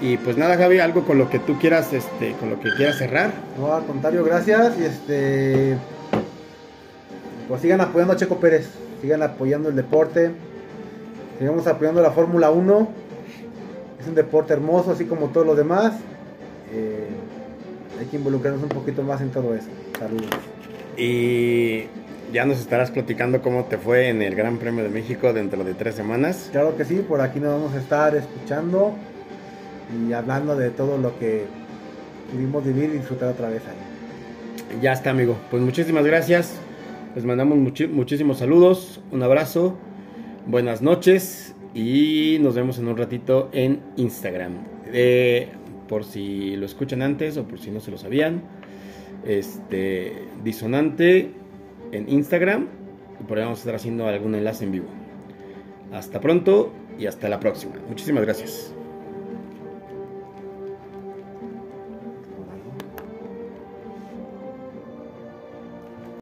Y pues nada, Javi, algo con lo que tú quieras, este, con lo que quieras cerrar. No, al contrario, gracias. Y este. Pues sigan apoyando a Checo Pérez. Sigan apoyando el deporte. Sigamos apoyando la Fórmula 1. Es un deporte hermoso, así como todos los demás. Eh, hay que involucrarnos un poquito más en todo eso. Saludos. Y ya nos estarás platicando cómo te fue en el Gran Premio de México dentro de tres semanas. Claro que sí, por aquí nos vamos a estar escuchando y hablando de todo lo que pudimos vivir y disfrutar otra vez ahí. Ya está, amigo. Pues muchísimas gracias. Les mandamos muchísimos saludos, un abrazo, buenas noches y nos vemos en un ratito en Instagram. Eh, por si lo escuchan antes o por si no se lo sabían, este disonante en Instagram y por ahí vamos a estar haciendo algún enlace en vivo. Hasta pronto y hasta la próxima. Muchísimas gracias.